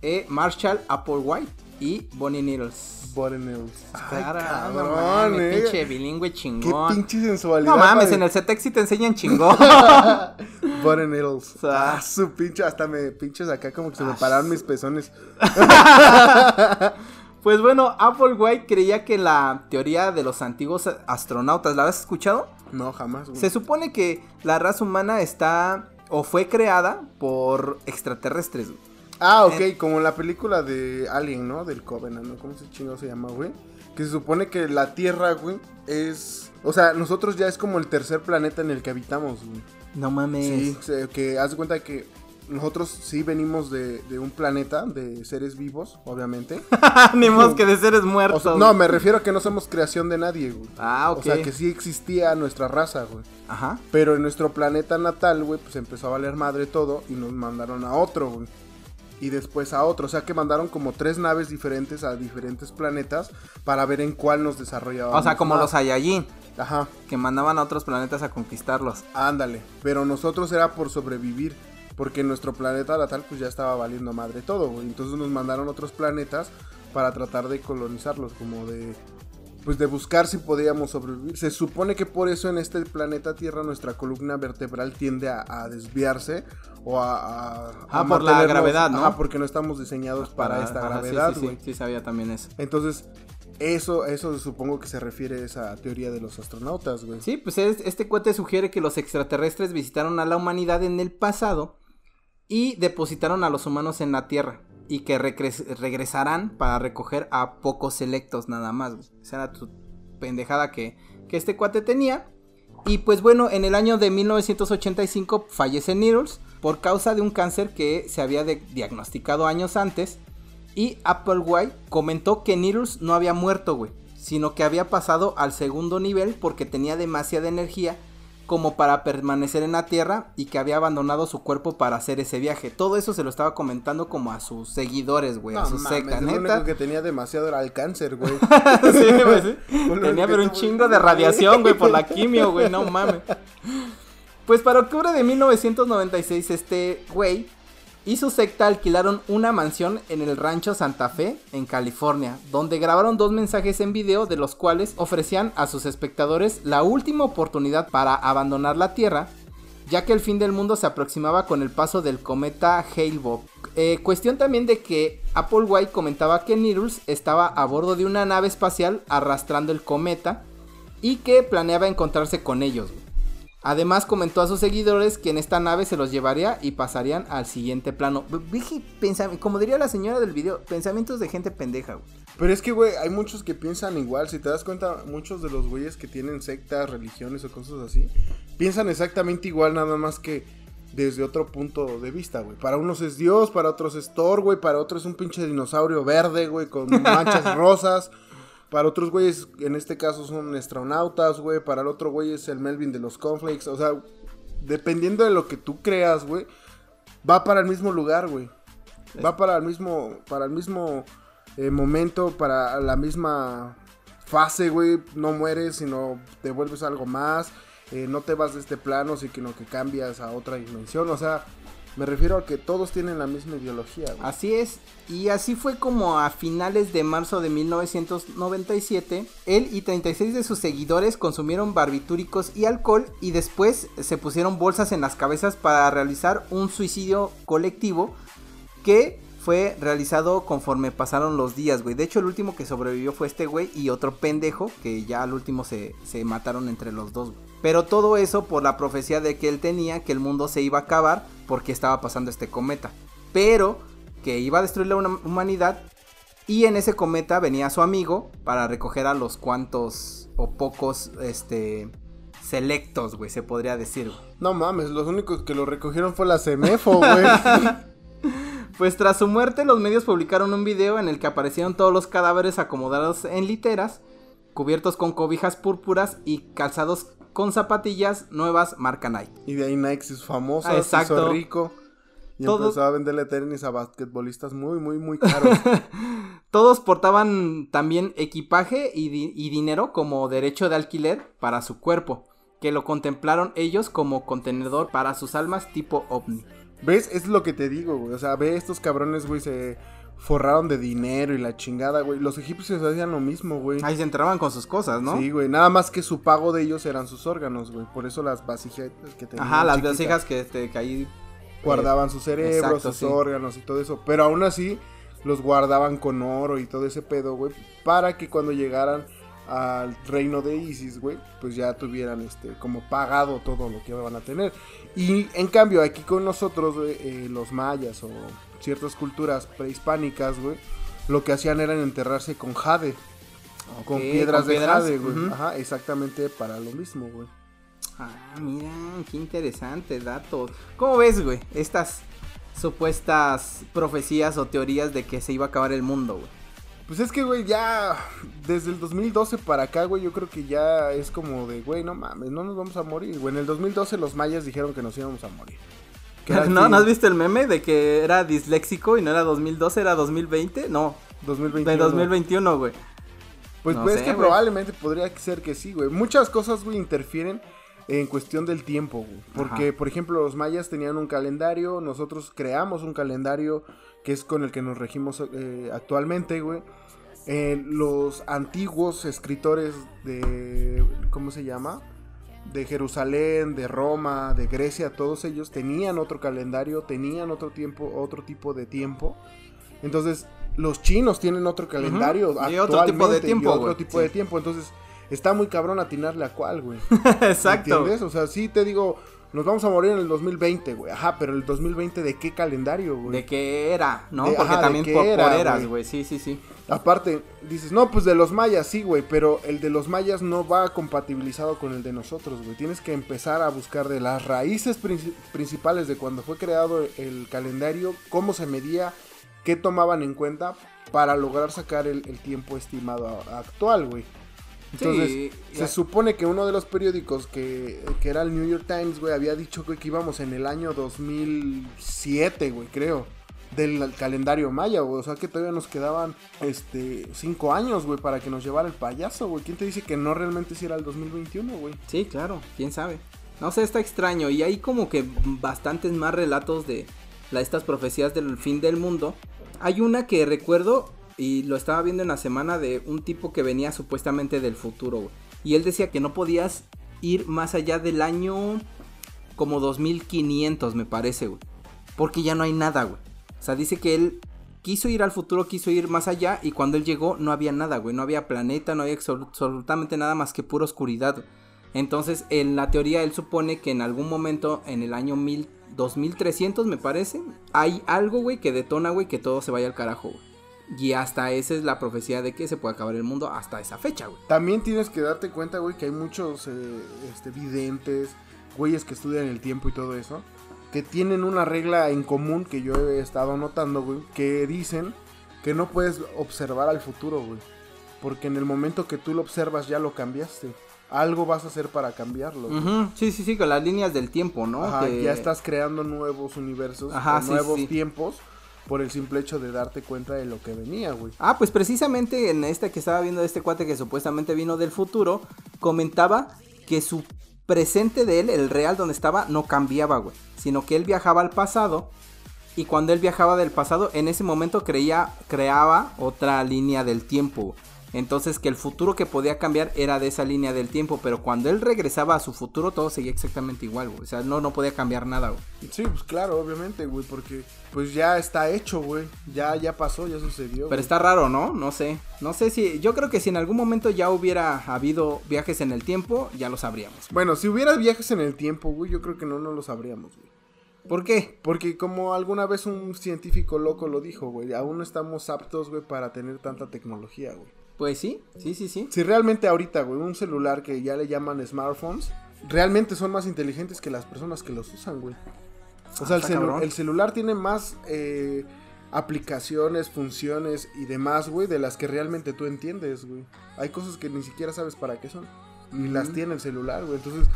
Eh, Marshall Applewhite y Bonnie Needles. Butternails. Ay, Claro, no cabrón, eh. pinche bilingüe Qué chingón. pinche sensualidad. No mames, en el CETEX sí te enseñan chingón. Butternails. O sea- Ah, su pinche, hasta me pinches acá como que se me pararon mis pezones. pues bueno, Applewhite creía que la teoría de los antiguos astronautas, ¿la has escuchado? No, jamás, güey. Se supone que la raza humana está o fue creada por extraterrestres. güey. Ah, Eh. ok, como la película de Alien, ¿no? Del Covenant, ¿no? ¿Cómo se chingado se llama, güey? Que se supone que la Tierra, güey, es... O sea, nosotros ya es como el tercer planeta en el que habitamos, güey. No mames. Sí, que haz de cuenta que nosotros sí venimos de, de un planeta de seres vivos, obviamente. Ni más que de seres O muertos. sea, no, me refiero a que no somos creación de nadie, güey. Ah, ok. O sea, que sí existía nuestra raza, güey. Ajá. Pero en nuestro planeta natal, güey, pues empezó a valer madre todo y nos mandaron a otro, güey. Y después a otro. O sea que mandaron como tres naves diferentes a diferentes planetas para ver en cuál nos desarrollábamos. O sea, como más. los Saiyajin, Ajá, que mandaban a otros planetas a conquistarlos. ándale. Pero nosotros era por sobrevivir. Porque en nuestro planeta natal, pues ya estaba valiendo madre todo, güey. Entonces nos mandaron otros planetas para tratar de colonizarlos, como de. Pues de buscar si podíamos sobrevivir. Se supone que por eso en este planeta Tierra nuestra columna vertebral tiende a, a desviarse o a... a- a Ah, por la gravedad, ¿no? Ajá, porque no estamos diseñados para, esta ajá, sí, gravedad, sí, güey. Sí, sí, sabía también eso. Entonces, eso, eso supongo que se refiere a esa teoría de los astronautas, güey. Sí, pues es- este cuate sugiere que los extraterrestres visitaron a la humanidad en el pasado y depositaron a los humanos en la Tierra. Y que regres- regresarán para recoger a pocos selectos nada más. Esa era tu pendejada que, que este cuate tenía. Y pues bueno, en el año de 1985 fallece Needles por causa de un cáncer que se había diagnosticado años antes. Y Applewhite comentó que Needles no había muerto, güey, sino que había pasado al segundo nivel porque tenía demasiada energía como para permanecer en la Tierra y que había abandonado su cuerpo para hacer ese viaje. Todo eso se lo estaba comentando como a sus seguidores, güey, a No su mames, secta, lo neta. único que tenía demasiado era el cáncer, güey. Sí, pues, sí. Tenía pero un chingo de radiación, güey, por la quimio, güey, no mames. Pues para octubre de 1996, este güey y su secta alquilaron una mansión en el rancho Santa Fe, en California, donde grabaron dos mensajes en video de los cuales ofrecían a sus espectadores la última oportunidad para abandonar la Tierra, ya que el fin del mundo se aproximaba con el paso del cometa Hale-Bopp. Eh, cuestión también de que Applewhite comentaba que Needles estaba a bordo de una nave espacial arrastrando el cometa y que planeaba encontrarse con ellos. Además comentó a sus seguidores que en esta nave se los llevaría y pasarían al siguiente plano. Como diría la señora del video, pensamientos de gente pendeja. güey. Pero es que, güey, hay muchos que piensan igual. Si te das cuenta, muchos de los güeyes que tienen sectas, religiones o cosas así, piensan exactamente igual, nada más que desde otro punto de vista, güey. Para unos es Dios, para otros es Thor, güey, para otros es un pinche dinosaurio verde, güey, con manchas rosas. Para otros güeyes, en este caso, son astronautas, güey. Para el otro güey es el Melvin de los Cornflakes. O sea, dependiendo de lo que tú creas, güey, va para el mismo lugar, güey. Va para el mismo, para el mismo eh, momento, para la misma fase, güey. No mueres, sino te vuelves algo más. Eh, no te vas de este plano, sino que cambias a otra dimensión. O sea, Me refiero a que todos tienen la misma ideología. Güey. Así es, y así fue como a finales de marzo de 1997, él y 36 de sus seguidores consumieron barbitúricos y alcohol y después se pusieron bolsas en las cabezas para realizar un suicidio colectivo que fue realizado conforme pasaron los días, güey. De hecho, el último que sobrevivió fue este güey y otro pendejo que ya al último se, se mataron entre los dos, güey. Pero todo eso por la profecía de que él tenía que el mundo se iba a acabar porque estaba pasando este cometa. Pero que iba a destruir la humanidad y en ese cometa venía su amigo para recoger a los cuantos o pocos este selectos, güey, se podría decir. No mames, los únicos que lo recogieron fue la CEMEFO, güey. pues tras su muerte los medios publicaron un video en el que aparecieron todos los cadáveres acomodados en literas, cubiertos con cobijas púrpuras y calzados con zapatillas nuevas marca Nike. Y de ahí Nike es famoso, ah, exacto. Se hizo rico. Y empezó a venderle tenis a basquetbolistas muy, muy, muy caros. Todos portaban también equipaje y, y, dinero como derecho de alquiler para su cuerpo, que lo contemplaron ellos como contenedor para sus almas tipo ovni. ¿Ves? Es lo que te digo, güey. O sea, ve estos cabrones, güey, se forraron de dinero y la chingada, güey. Los egipcios hacían lo mismo, güey. Ahí se entraban con sus cosas, ¿no? Sí, güey. Nada más que su pago de ellos eran sus órganos, güey. Por eso las vasijas que tenían. Ajá, las vasijas que, este, que ahí guardaban su cerebro, sus órganos y todo eso. Pero aún así los guardaban con oro y todo ese pedo, güey. Para que cuando llegaran al reino de Isis, güey, pues ya tuvieran este como pagado todo lo que van a tener. Y en cambio aquí con nosotros, eh, los mayas o ciertas culturas prehispánicas, güey, lo que hacían era enterrarse con jade. con piedras de jade, güey. Ajá, exactamente para lo mismo, güey. Ah, mira, qué interesante dato. ¿Cómo ves, güey? Estas supuestas profecías o teorías de que se iba a acabar el mundo, güey. Pues es que, güey, ya desde el 2012 para acá, güey, yo creo que ya es como de, güey, no mames, no nos vamos a morir, güey. En el 2012 los mayas dijeron que nos íbamos a morir. ¿No, ¿No has visto el meme de que era disléxico y no era 2012, era 2020? No. 2021. De 2021, güey. Pues, pues es que probablemente podría ser que sí, güey. Muchas cosas, güey, interfieren en cuestión del tiempo, güey. Porque, por ejemplo, los mayas tenían un calendario, nosotros creamos un calendario que es con el que nos regimos eh, actualmente, güey. Eh, los antiguos escritores de, ¿cómo se llama? De Jerusalén, de Roma, de Grecia, todos ellos tenían otro calendario, tenían otro tiempo, otro tipo de tiempo. Entonces, los chinos tienen otro calendario y otro tipo de tiempo, otro tipo de tiempo. Entonces, está muy cabrón atinarle a cuál, güey. Exacto. ¿Entiendes? O sea, sí te digo, nos vamos a morir en el 2020, güey. Ajá, pero el 2020 de qué calendario, güey. De qué era, ¿no? Porque también por, eras, güey. Sí, sí, sí. Aparte, dices, no, pues de los mayas, sí, güey. Pero el de los mayas no va compatibilizado con el de nosotros, güey. Tienes que empezar a buscar de las raíces principales de cuando fue creado el calendario, cómo se medía, qué tomaban en cuenta para lograr sacar el tiempo estimado actual, güey. Entonces, se supone que uno de los periódicos que, era el New York Times, güey, había dicho que íbamos en el año 2007, güey, creo. Del calendario maya, güey. O sea que todavía nos quedaban, este, cinco años, güey, para que nos llevara el payaso, güey. ¿Quién te dice que no realmente si era el 2021, güey? Sí, claro, quién sabe. No sé, está extraño. Y hay como que bastantes más relatos de la, estas profecías del fin del mundo. Hay una que recuerdo y lo estaba viendo en la semana de un tipo que venía supuestamente del futuro, güey. Y él decía que no podías ir más allá del año como 2500, me parece, güey. Porque ya no hay nada, güey. O sea, dice que él quiso ir al futuro, quiso ir más allá y cuando él llegó no había nada, güey. No había planeta, no había absolutamente nada más que pura oscuridad. Entonces, en la teoría él supone que en algún momento en el año 2300, me parece, hay algo, güey, que detona, güey, que todo se vaya al carajo, güey. Y hasta esa es la profecía de que se puede acabar el mundo hasta esa fecha, güey. También tienes que darte cuenta, güey, que hay muchos eh, este, videntes, güeyes que estudian el tiempo y todo eso, que tienen una regla en común que yo he estado notando, güey, que dicen que no puedes observar al futuro, güey. Porque en el momento que tú lo observas ya lo cambiaste. Algo vas a hacer para cambiarlo. Sí, sí, sí, con las líneas del tiempo, ¿no? Ajá, Ya estás creando nuevos universos, nuevos tiempos por el simple hecho de darte cuenta de lo que venía, güey. Ah, pues precisamente en esta que estaba viendo de este cuate que supuestamente vino del futuro, comentaba que su presente de él, el real donde estaba, no cambiaba, güey. Sino que él viajaba al pasado. Y cuando él viajaba del pasado, en ese momento creía, creaba otra línea del tiempo. Entonces que el futuro que podía cambiar era de esa línea del tiempo, pero cuando él regresaba a su futuro todo seguía exactamente igual, güey. O sea, no, no podía cambiar nada, güey. Sí, pues claro, obviamente, güey, porque pues ya está hecho, güey. Ya, ya pasó, ya sucedió. Pero está raro, ¿no? No sé. No sé si. Yo creo que si en algún momento ya hubiera habido viajes en el tiempo, ya lo sabríamos. Bueno, si hubiera viajes en el tiempo, güey, yo creo que no, no lo sabríamos, güey. ¿Por qué? Porque como alguna vez un científico loco lo dijo, güey, aún no estamos aptos, güey, para tener tanta tecnología, güey. Pues sí, sí, sí, sí. Si realmente ahorita, güey, un celular que ya le llaman smartphones, realmente son más inteligentes que las personas que los usan, güey. O sea, el, el, celular tiene más eh, aplicaciones, funciones y demás, güey, de las que realmente tú entiendes, güey. Hay cosas que ni siquiera sabes para qué son. Y las tiene el celular, güey. Entonces,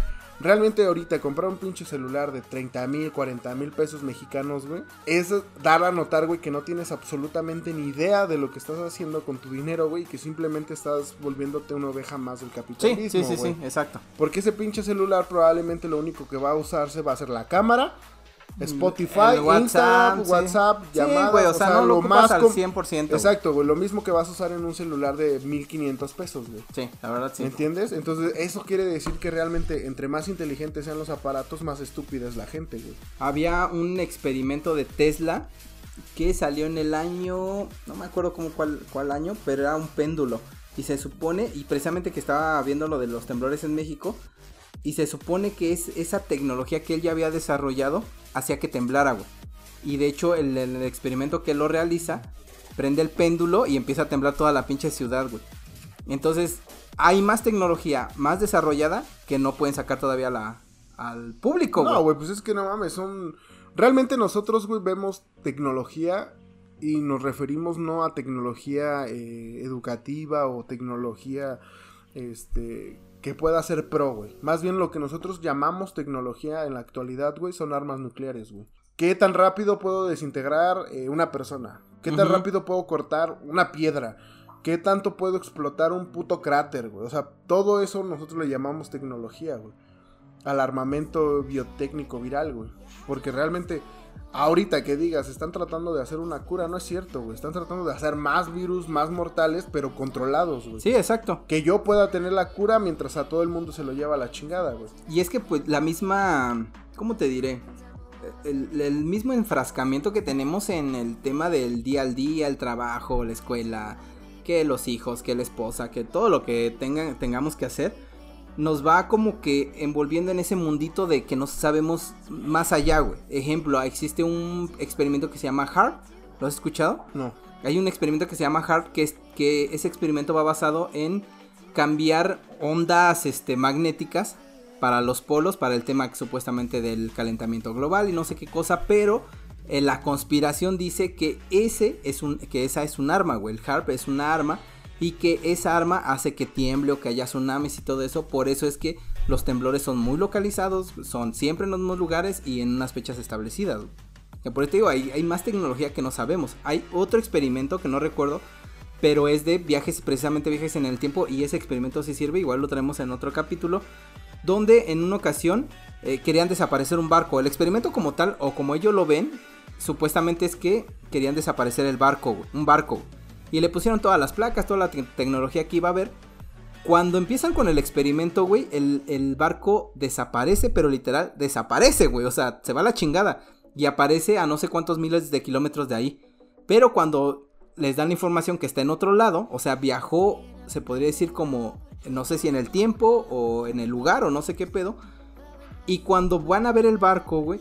Realmente ahorita comprar un pinche celular de 30 mil, 40 mil pesos mexicanos, güey, es dar a notar, güey, que no tienes absolutamente ni idea de lo que estás haciendo con tu dinero, güey, y que simplemente estás volviéndote una oveja más del capitalismo. Sí, sí, sí, sí, exacto. Porque ese pinche celular probablemente lo único que va a usarse va a ser la cámara Spotify, WhatsApp, WhatsApp, llamadas, o, sea, no lo, más al 100%. Exacto, güey, lo mismo que vas a usar en un celular de 1500 pesos, güey. Sí, la verdad sí. ¿Entiendes? Entonces, eso quiere decir que realmente entre más inteligentes sean los aparatos, más estúpida es la gente, güey. Había un experimento de Tesla que salió en el año, no me acuerdo cómo cuál, cuál año, pero era un péndulo. Y se supone, y precisamente que estaba viendo lo de los temblores en México, y se supone que es esa tecnología que él ya había desarrollado hacía que temblara, güey. Y de hecho, el, el, experimento que él lo realiza, prende el péndulo y empieza a temblar toda la pinche ciudad, güey. Entonces, hay más tecnología más desarrollada que no pueden sacar todavía la, al público, güey. No, güey, pues es que no mames, son... Realmente nosotros, güey, vemos tecnología y nos referimos no a tecnología eh, educativa o tecnología, este, que pueda ser pro, güey. Más bien lo que nosotros llamamos tecnología en la actualidad, güey, son armas nucleares, güey. ¿Qué tan rápido puedo desintegrar eh, una persona? ¿Qué tan rápido puedo cortar una piedra? ¿Qué tanto puedo explotar un puto cráter, güey? O sea, todo eso nosotros le llamamos tecnología, güey. Al armamento biotécnico viral, güey. Porque realmente ahorita que digas, están tratando de hacer una cura, no es cierto, güey. Están tratando de hacer más virus, más mortales, pero controlados, güey. Sí, exacto. Que yo pueda tener la cura mientras a todo el mundo se lo lleva a la chingada, güey. Y es que, pues, la misma. ¿Cómo te diré? El, el, mismo enfrascamiento que tenemos en el tema del día al día, el trabajo, la escuela, que los hijos, que la esposa, que todo lo que tengan, tengamos que hacer nos va como que envolviendo en ese mundito de que no sabemos más allá, güey. Ejemplo, existe un experimento que se llama HARP. ¿Lo has escuchado? No. Hay un experimento que se llama HARP que, es, que ese experimento va basado en cambiar ondas este, magnéticas para los polos, para el tema supuestamente del calentamiento global y no sé qué cosa, pero eh, la conspiración dice que ese es un, que esa es un arma, güey. El HARP es una arma y que esa arma hace que tiemble o que haya tsunamis y todo eso. Por eso es que los temblores son muy localizados, son siempre en los mismos lugares y en unas fechas establecidas. por eso te digo, hay, más tecnología que no sabemos. Hay otro experimento que no recuerdo, pero es de viajes, precisamente viajes en el tiempo y ese experimento sí sirve, igual lo traemos en otro capítulo, donde en una ocasión eh, querían desaparecer un barco. El experimento como tal, o como ellos lo ven, supuestamente es que querían desaparecer el barco, un barco. Y le pusieron todas las placas, toda la te tecnología que iba a haber. Cuando empiezan con el experimento, güey, el, barco desaparece, pero literal desaparece, güey. O sea, se va a la chingada. Y aparece a no sé cuántos miles de kilómetros de ahí. Pero cuando les dan la información que está en otro lado, o sea, viajó, se podría decir como, no sé si en el tiempo o en el lugar o no sé qué pedo. Y cuando van a ver el barco, güey,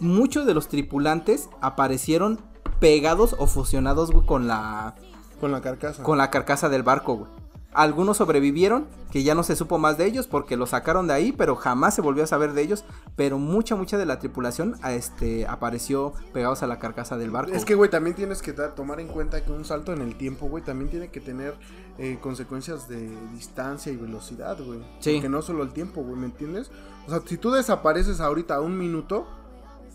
muchos de los tripulantes aparecieron pegados o fusionados, güey, con la con la carcasa. Con la carcasa del barco, güey. Algunos sobrevivieron, que ya no se supo más de ellos porque los sacaron de ahí, pero jamás se volvió a saber de ellos. Pero mucha, mucha de la tripulación este, apareció pegados a la carcasa del barco. Es que, güey, también tienes que tomar en cuenta que un salto en el tiempo, güey, también tiene que tener eh, consecuencias de distancia y velocidad, güey. Sí. Que no solo el tiempo, güey, ¿me entiendes? O sea, si tú desapareces ahorita un minuto,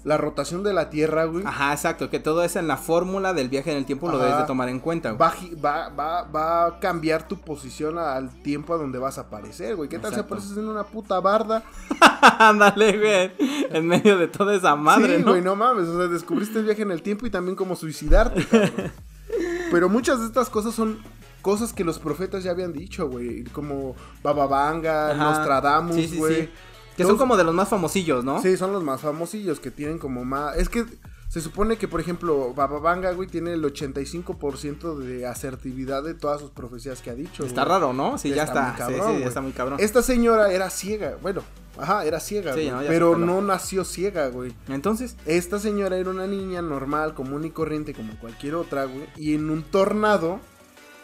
la rotación de la Tierra, güey. Ajá, exacto, que todo es en la fórmula del viaje en el tiempo lo debes de tomar en cuenta, güey. Va, va, va, a cambiar tu posición al tiempo a donde vas a aparecer, güey. ¿Qué tal si apareces en una puta barda? Ándale, güey. En medio de toda esa madre, sí, güey, no mames. O sea, descubriste el viaje en el tiempo y también cómo suicidarte, cabrón. Pero muchas de estas cosas son cosas que los profetas ya habían dicho, güey. Como Bababanga, Nostradamus, güey. Sí, sí, que son como de los más famosillos, ¿no? Sí, son los más famosillos, que tienen como más... Es que se supone que, por ejemplo, Bababanga, güey, tiene el 85% de asertividad de todas sus profecías que ha dicho. Está raro, ¿no? Sí, ya está. sí, sí, ya está muy cabrón. Esta señora era ciega, bueno, ajá, era ciega, güey, pero no nació ciega, güey. Entonces. Esta señora era una niña normal, común y corriente, como cualquier otra, güey, y en un tornado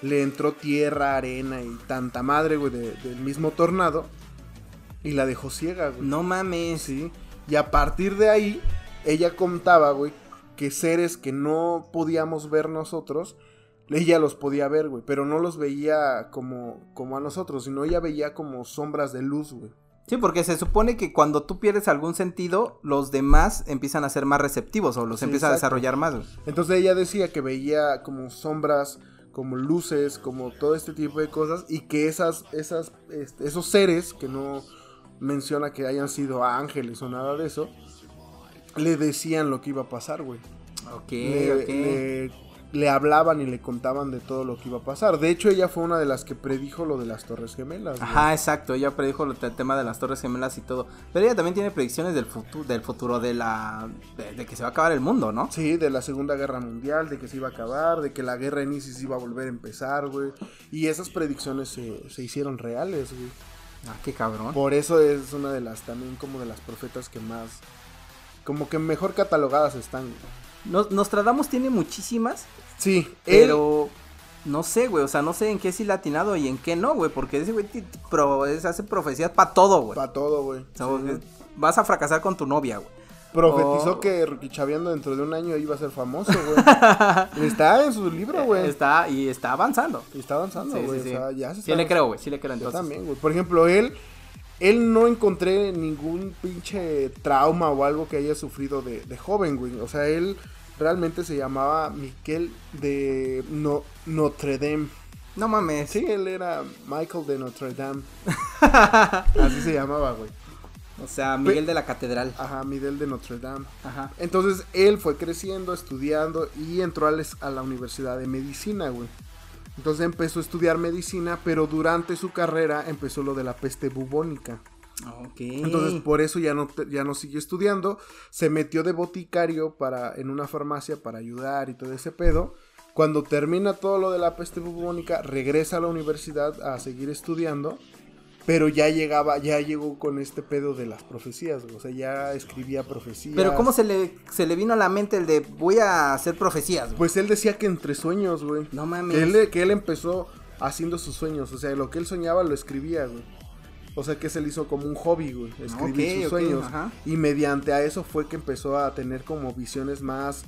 le entró tierra, arena y tanta madre, güey, del mismo tornado y la dejó ciega, güey. No mames. Sí. Y a partir de ahí, ella contaba, güey, que seres que no podíamos ver nosotros, ella los podía ver, güey, pero no los veía como, como a nosotros, sino ella veía como sombras de luz, güey. Sí, porque se supone que cuando tú pierdes algún sentido, los demás empiezan a ser más receptivos o los empiezan a desarrollar más. Güey. Entonces ella decía que veía como sombras, como luces, como todo este tipo de cosas y que esas, esas, este, esos seres que no, menciona que hayan sido ángeles o nada de eso, le decían lo que iba a pasar, güey. Ok, le, Le, hablaban y le contaban de todo lo que iba a pasar. De hecho, ella fue una de las que predijo lo de las Torres Gemelas. Ajá, exacto. Ella predijo el tema de las Torres Gemelas y todo. Pero ella también tiene predicciones del futuro, del futuro de la, de, que se va a acabar el mundo, ¿no? Sí, de la Segunda Guerra Mundial, de que se iba a acabar, de que la guerra en ISIS iba a volver a empezar, güey. Y esas predicciones se, se hicieron reales, güey. Ah, qué cabrón. Por eso es una de las, también como de las profetas que más, como que mejor catalogadas están. Nostradamus tiene muchísimas. Sí, pero no sé, güey, o sea, no sé en qué sí latinado y en qué no, güey, porque ese güey hace profecías para todo, güey. Para todo, güey. Vas a fracasar con tu novia, güey. Profetizó oh. que Ricky Chaviando dentro de un año iba a ser famoso, güey. está en su libro, güey. Está, y está avanzando. Y está avanzando, güey. Sí, sí, sí. le creo, güey. Sí le creo entonces. Yo también, güey. Por ejemplo, él, él no encontré ningún pinche trauma o algo que haya sufrido de, de joven, güey. O sea, él realmente se llamaba Miquel de no, Notre Dame. No mames. Sí, él era Michael de Notre Dame. Así se llamaba, güey. O sea, Miguel de la Catedral. Ajá, Miguel de Notre Dame. Ajá. Entonces él fue creciendo, estudiando y entró a la Universidad de Medicina, güey. Entonces empezó a estudiar medicina, pero durante su carrera empezó lo de la peste bubónica. Ok. Entonces por eso ya no, ya no siguió estudiando. Se metió de boticario para, en una farmacia para ayudar y todo ese pedo. Cuando termina todo lo de la peste bubónica, regresa a la universidad a seguir estudiando pero ya llegaba, ya llegó con este pedo de las profecías, o sea, ya escribía profecías. Pero ¿cómo se le, se le vino a la mente el de voy a hacer profecías? Pues él decía que entre sueños, güey. No mames. Que él, que él empezó haciendo sus sueños, o sea, lo que él soñaba lo escribía, güey. O sea que se le hizo como un hobby, güey, escribir sus sueños. Y mediante a eso fue que empezó a tener como visiones más,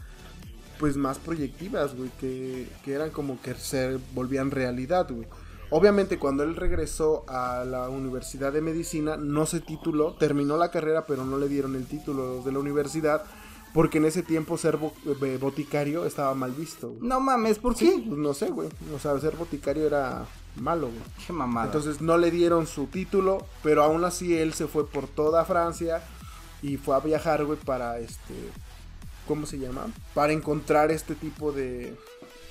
pues más proyectivas, güey, que, que eran como que se volvían realidad, güey. Obviamente cuando él regresó a la Universidad de Medicina no se tituló, terminó la carrera pero no le dieron el título de la universidad porque en ese tiempo ser eh, boticario estaba mal visto. No mames, ¿por qué? Pues no sé, güey. O sea, ser boticario era malo, güey. Qué mamada. Entonces no le dieron su título, pero aún así él se fue por toda Francia y fue a viajar, güey, para este... ¿Cómo se llama? Para encontrar este tipo de,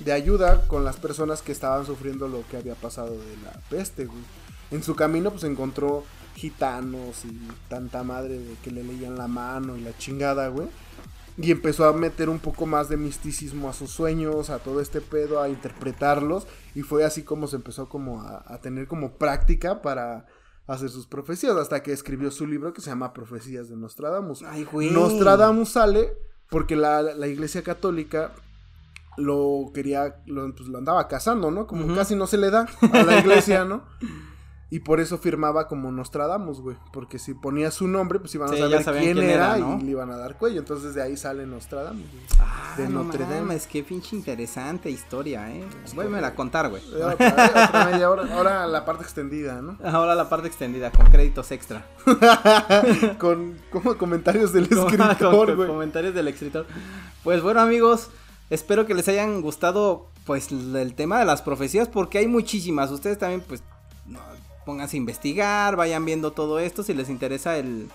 de ayuda con las personas que estaban sufriendo lo que había pasado de la peste, güey. En su camino, pues encontró gitanos y tanta madre de que le leían la mano y la chingada, güey. Y empezó a meter un poco más de misticismo a sus sueños, a todo este pedo, a interpretarlos. Y fue así como se empezó como a, tener como práctica para hacer sus profecías. Hasta que escribió su libro que se llama Profecías de Nostradamus. Ay, güey. Nostradamus sale porque la, la iglesia católica lo quería, lo, pues lo andaba cazando, ¿no? Como casi no se le da a la iglesia, ¿no? Y por eso firmaba como Nostradamus, güey. Porque si ponía su nombre, pues iban a Sí, saber quién, quién era, era, ¿no? y le iban a dar cuello. Entonces de ahí sale Nostradamus, güey. Ah, de no Notre Dame. qué pinche interesante historia, eh. Vuélveme a contar, güey. Eh, Otra, vez, otra media hora. Ahora la parte extendida, ¿no? Ahora la parte extendida, con créditos extra. con como comentarios del con- escritor, con güey. comentarios del escritor. Pues bueno, amigos, espero que les hayan gustado pues el tema de las profecías porque hay muchísimas. Ustedes también pues pónganse a investigar, vayan viendo todo esto si les interesa el,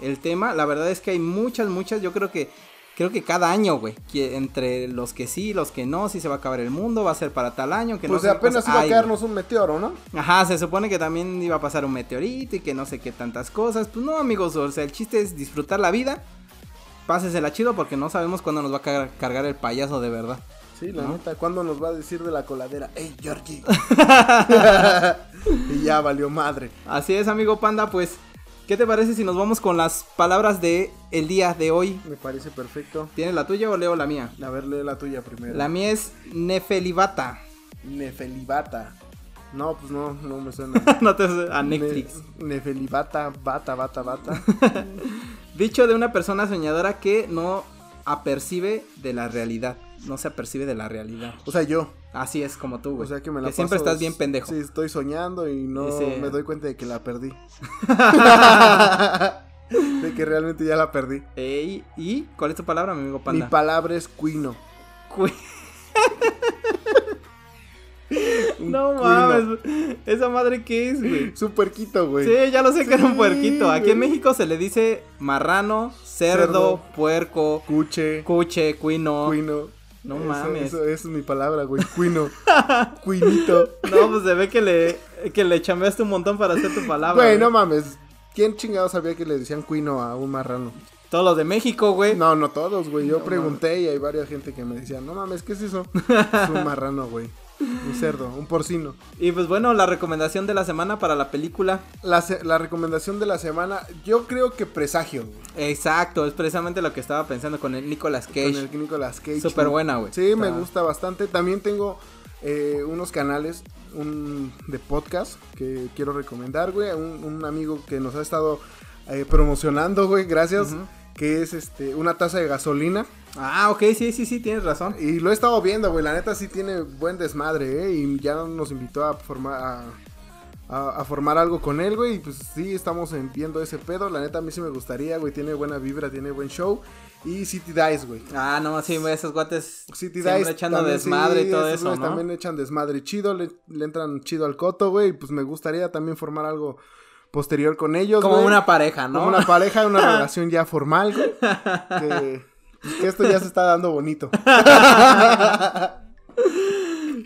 el tema. La verdad es que hay muchas, muchas. Yo creo que creo que cada año, güey, entre los que sí, los que no, si se va a acabar el mundo, va a ser para tal año, que Pues no apenas iba a caernos un meteoro, ¿no? Ajá, se supone que también iba a pasar un meteorito y que no sé qué tantas cosas. Pues no, amigos, o sea, el chiste es disfrutar la vida. Pásesela chido porque no sabemos cuándo nos va a car- cargar el payaso de verdad. Sí, la ¿No? neta, ¿cuándo nos va a decir de la coladera? ¡Ey, Georgie! y ya valió madre. Así es, amigo Panda, pues, ¿qué te parece si nos vamos con las palabras de el día de hoy? Me parece perfecto. ¿Tienes la tuya o leo la mía? A ver, lee la tuya primero. La mía es Nefelibata. Nefelibata. No, pues no, no me suena. no te a Netflix. Ne- Nefelibata, bata, bata, bata. Dicho de una persona soñadora que no apercibe de la realidad. No se apercibe de la realidad. O sea, yo. Así es como tú, güey. O sea que me la siempre paso- estás bien pendejo. Sí, estoy soñando y no me doy cuenta de que la perdí. de que realmente ya la perdí. Ey, ¿Y cuál es tu palabra, mi amigo Panda? Mi palabra es cuino. Cu- no mames. ¿Esa madre qué es, güey? Es un puerquito, güey. Sí, ya lo sé que era un puerquito. Aquí en. México se le dice marrano, cerdo, Cerdo. puerco, Cuche, cuche, cuino. cuino. No Eso- mames. Eso, eso es mi palabra, güey. Cuino. Cuinito. No, pues se ve que le, que le chambeaste un montón para hacer tu palabra. Güey, güey. no mames. ¿Quién chingado sabía que le decían cuino a un marrano? Todos los de México, güey. No, no todos, güey. Yo No pregunté y hay varias gente que me decía, no mames, ¿qué es eso? es un marrano, güey. Un cerdo, un porcino. Y pues bueno, la recomendación de la semana para la película. La, la recomendación de la semana, yo creo que presagio, güey. Exacto, es precisamente lo que estaba pensando con el Nicolas Con Cage. el Nicolas Cage. Súper buena, güey. Sí, me gusta bastante. También tengo eh, unos canales un, de podcast que quiero recomendar, güey. Un, un amigo que nos ha estado eh, promocionando, güey, gracias. Que es este una taza de gasolina. Ah, ok, sí, sí, sí, tienes razón. Y lo he estado viendo, güey. La neta sí tiene buen desmadre, ¿eh? Y ya nos invitó a formar. A, a- a formar algo con él, güey. Y pues sí, estamos en- viendo ese pedo. La neta a mí sí me gustaría, güey. Tiene buena vibra, tiene buen show. Y City Dice, güey. Ah, no, sí, güey, esos guates City Dice echando desmadre sí, y todo esos eso, ¿no? también echan desmadre chido, le, le entran chido al coto, güey, y pues me gustaría también formar algo posterior con ellos, Como una pareja, ¿no? Como una pareja, una relación ya formal, güey. Que, que esto ya se está dando bonito.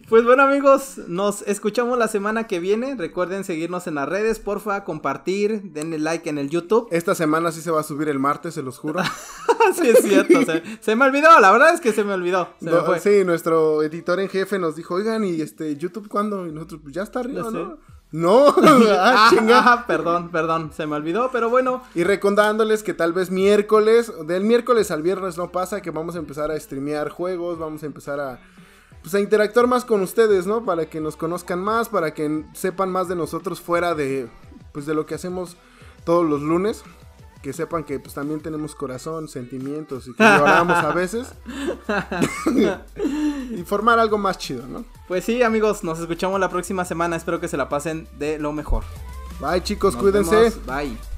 Pues bueno amigos, nos escuchamos la semana que viene. Recuerden seguirnos en las redes, porfa, compartir, denle like en el YouTube. Esta semana sí se va a subir el martes, se los juro. sí, es cierto, se, se me olvidó, la verdad es que se me olvidó. Se No, sí, nuestro editor en jefe nos dijo, oigan, ¿y este YouTube cuándo? Y nosotros, pues ya está arriba, sé. ¿no? No, ah, Ah, chinga. ajá, perdón, perdón, se me olvidó, pero bueno, Y recordándoles que tal vez miércoles, del miércoles al viernes no pasa, que vamos a empezar a streamear juegos, vamos a empezar a, pues, a interactuar más con ustedes, ¿no? Para que nos conozcan más, para que sepan más de nosotros fuera de, pues de lo que hacemos todos los lunes. Que sepan que pues también tenemos corazón, sentimientos y que lloramos a veces. y formar algo más chido, ¿no? pues sí amigos, nos escuchamos la próxima semana, espero que se la pasen de lo mejor. Bye chicos, Nos cuídense. vemos, Bye.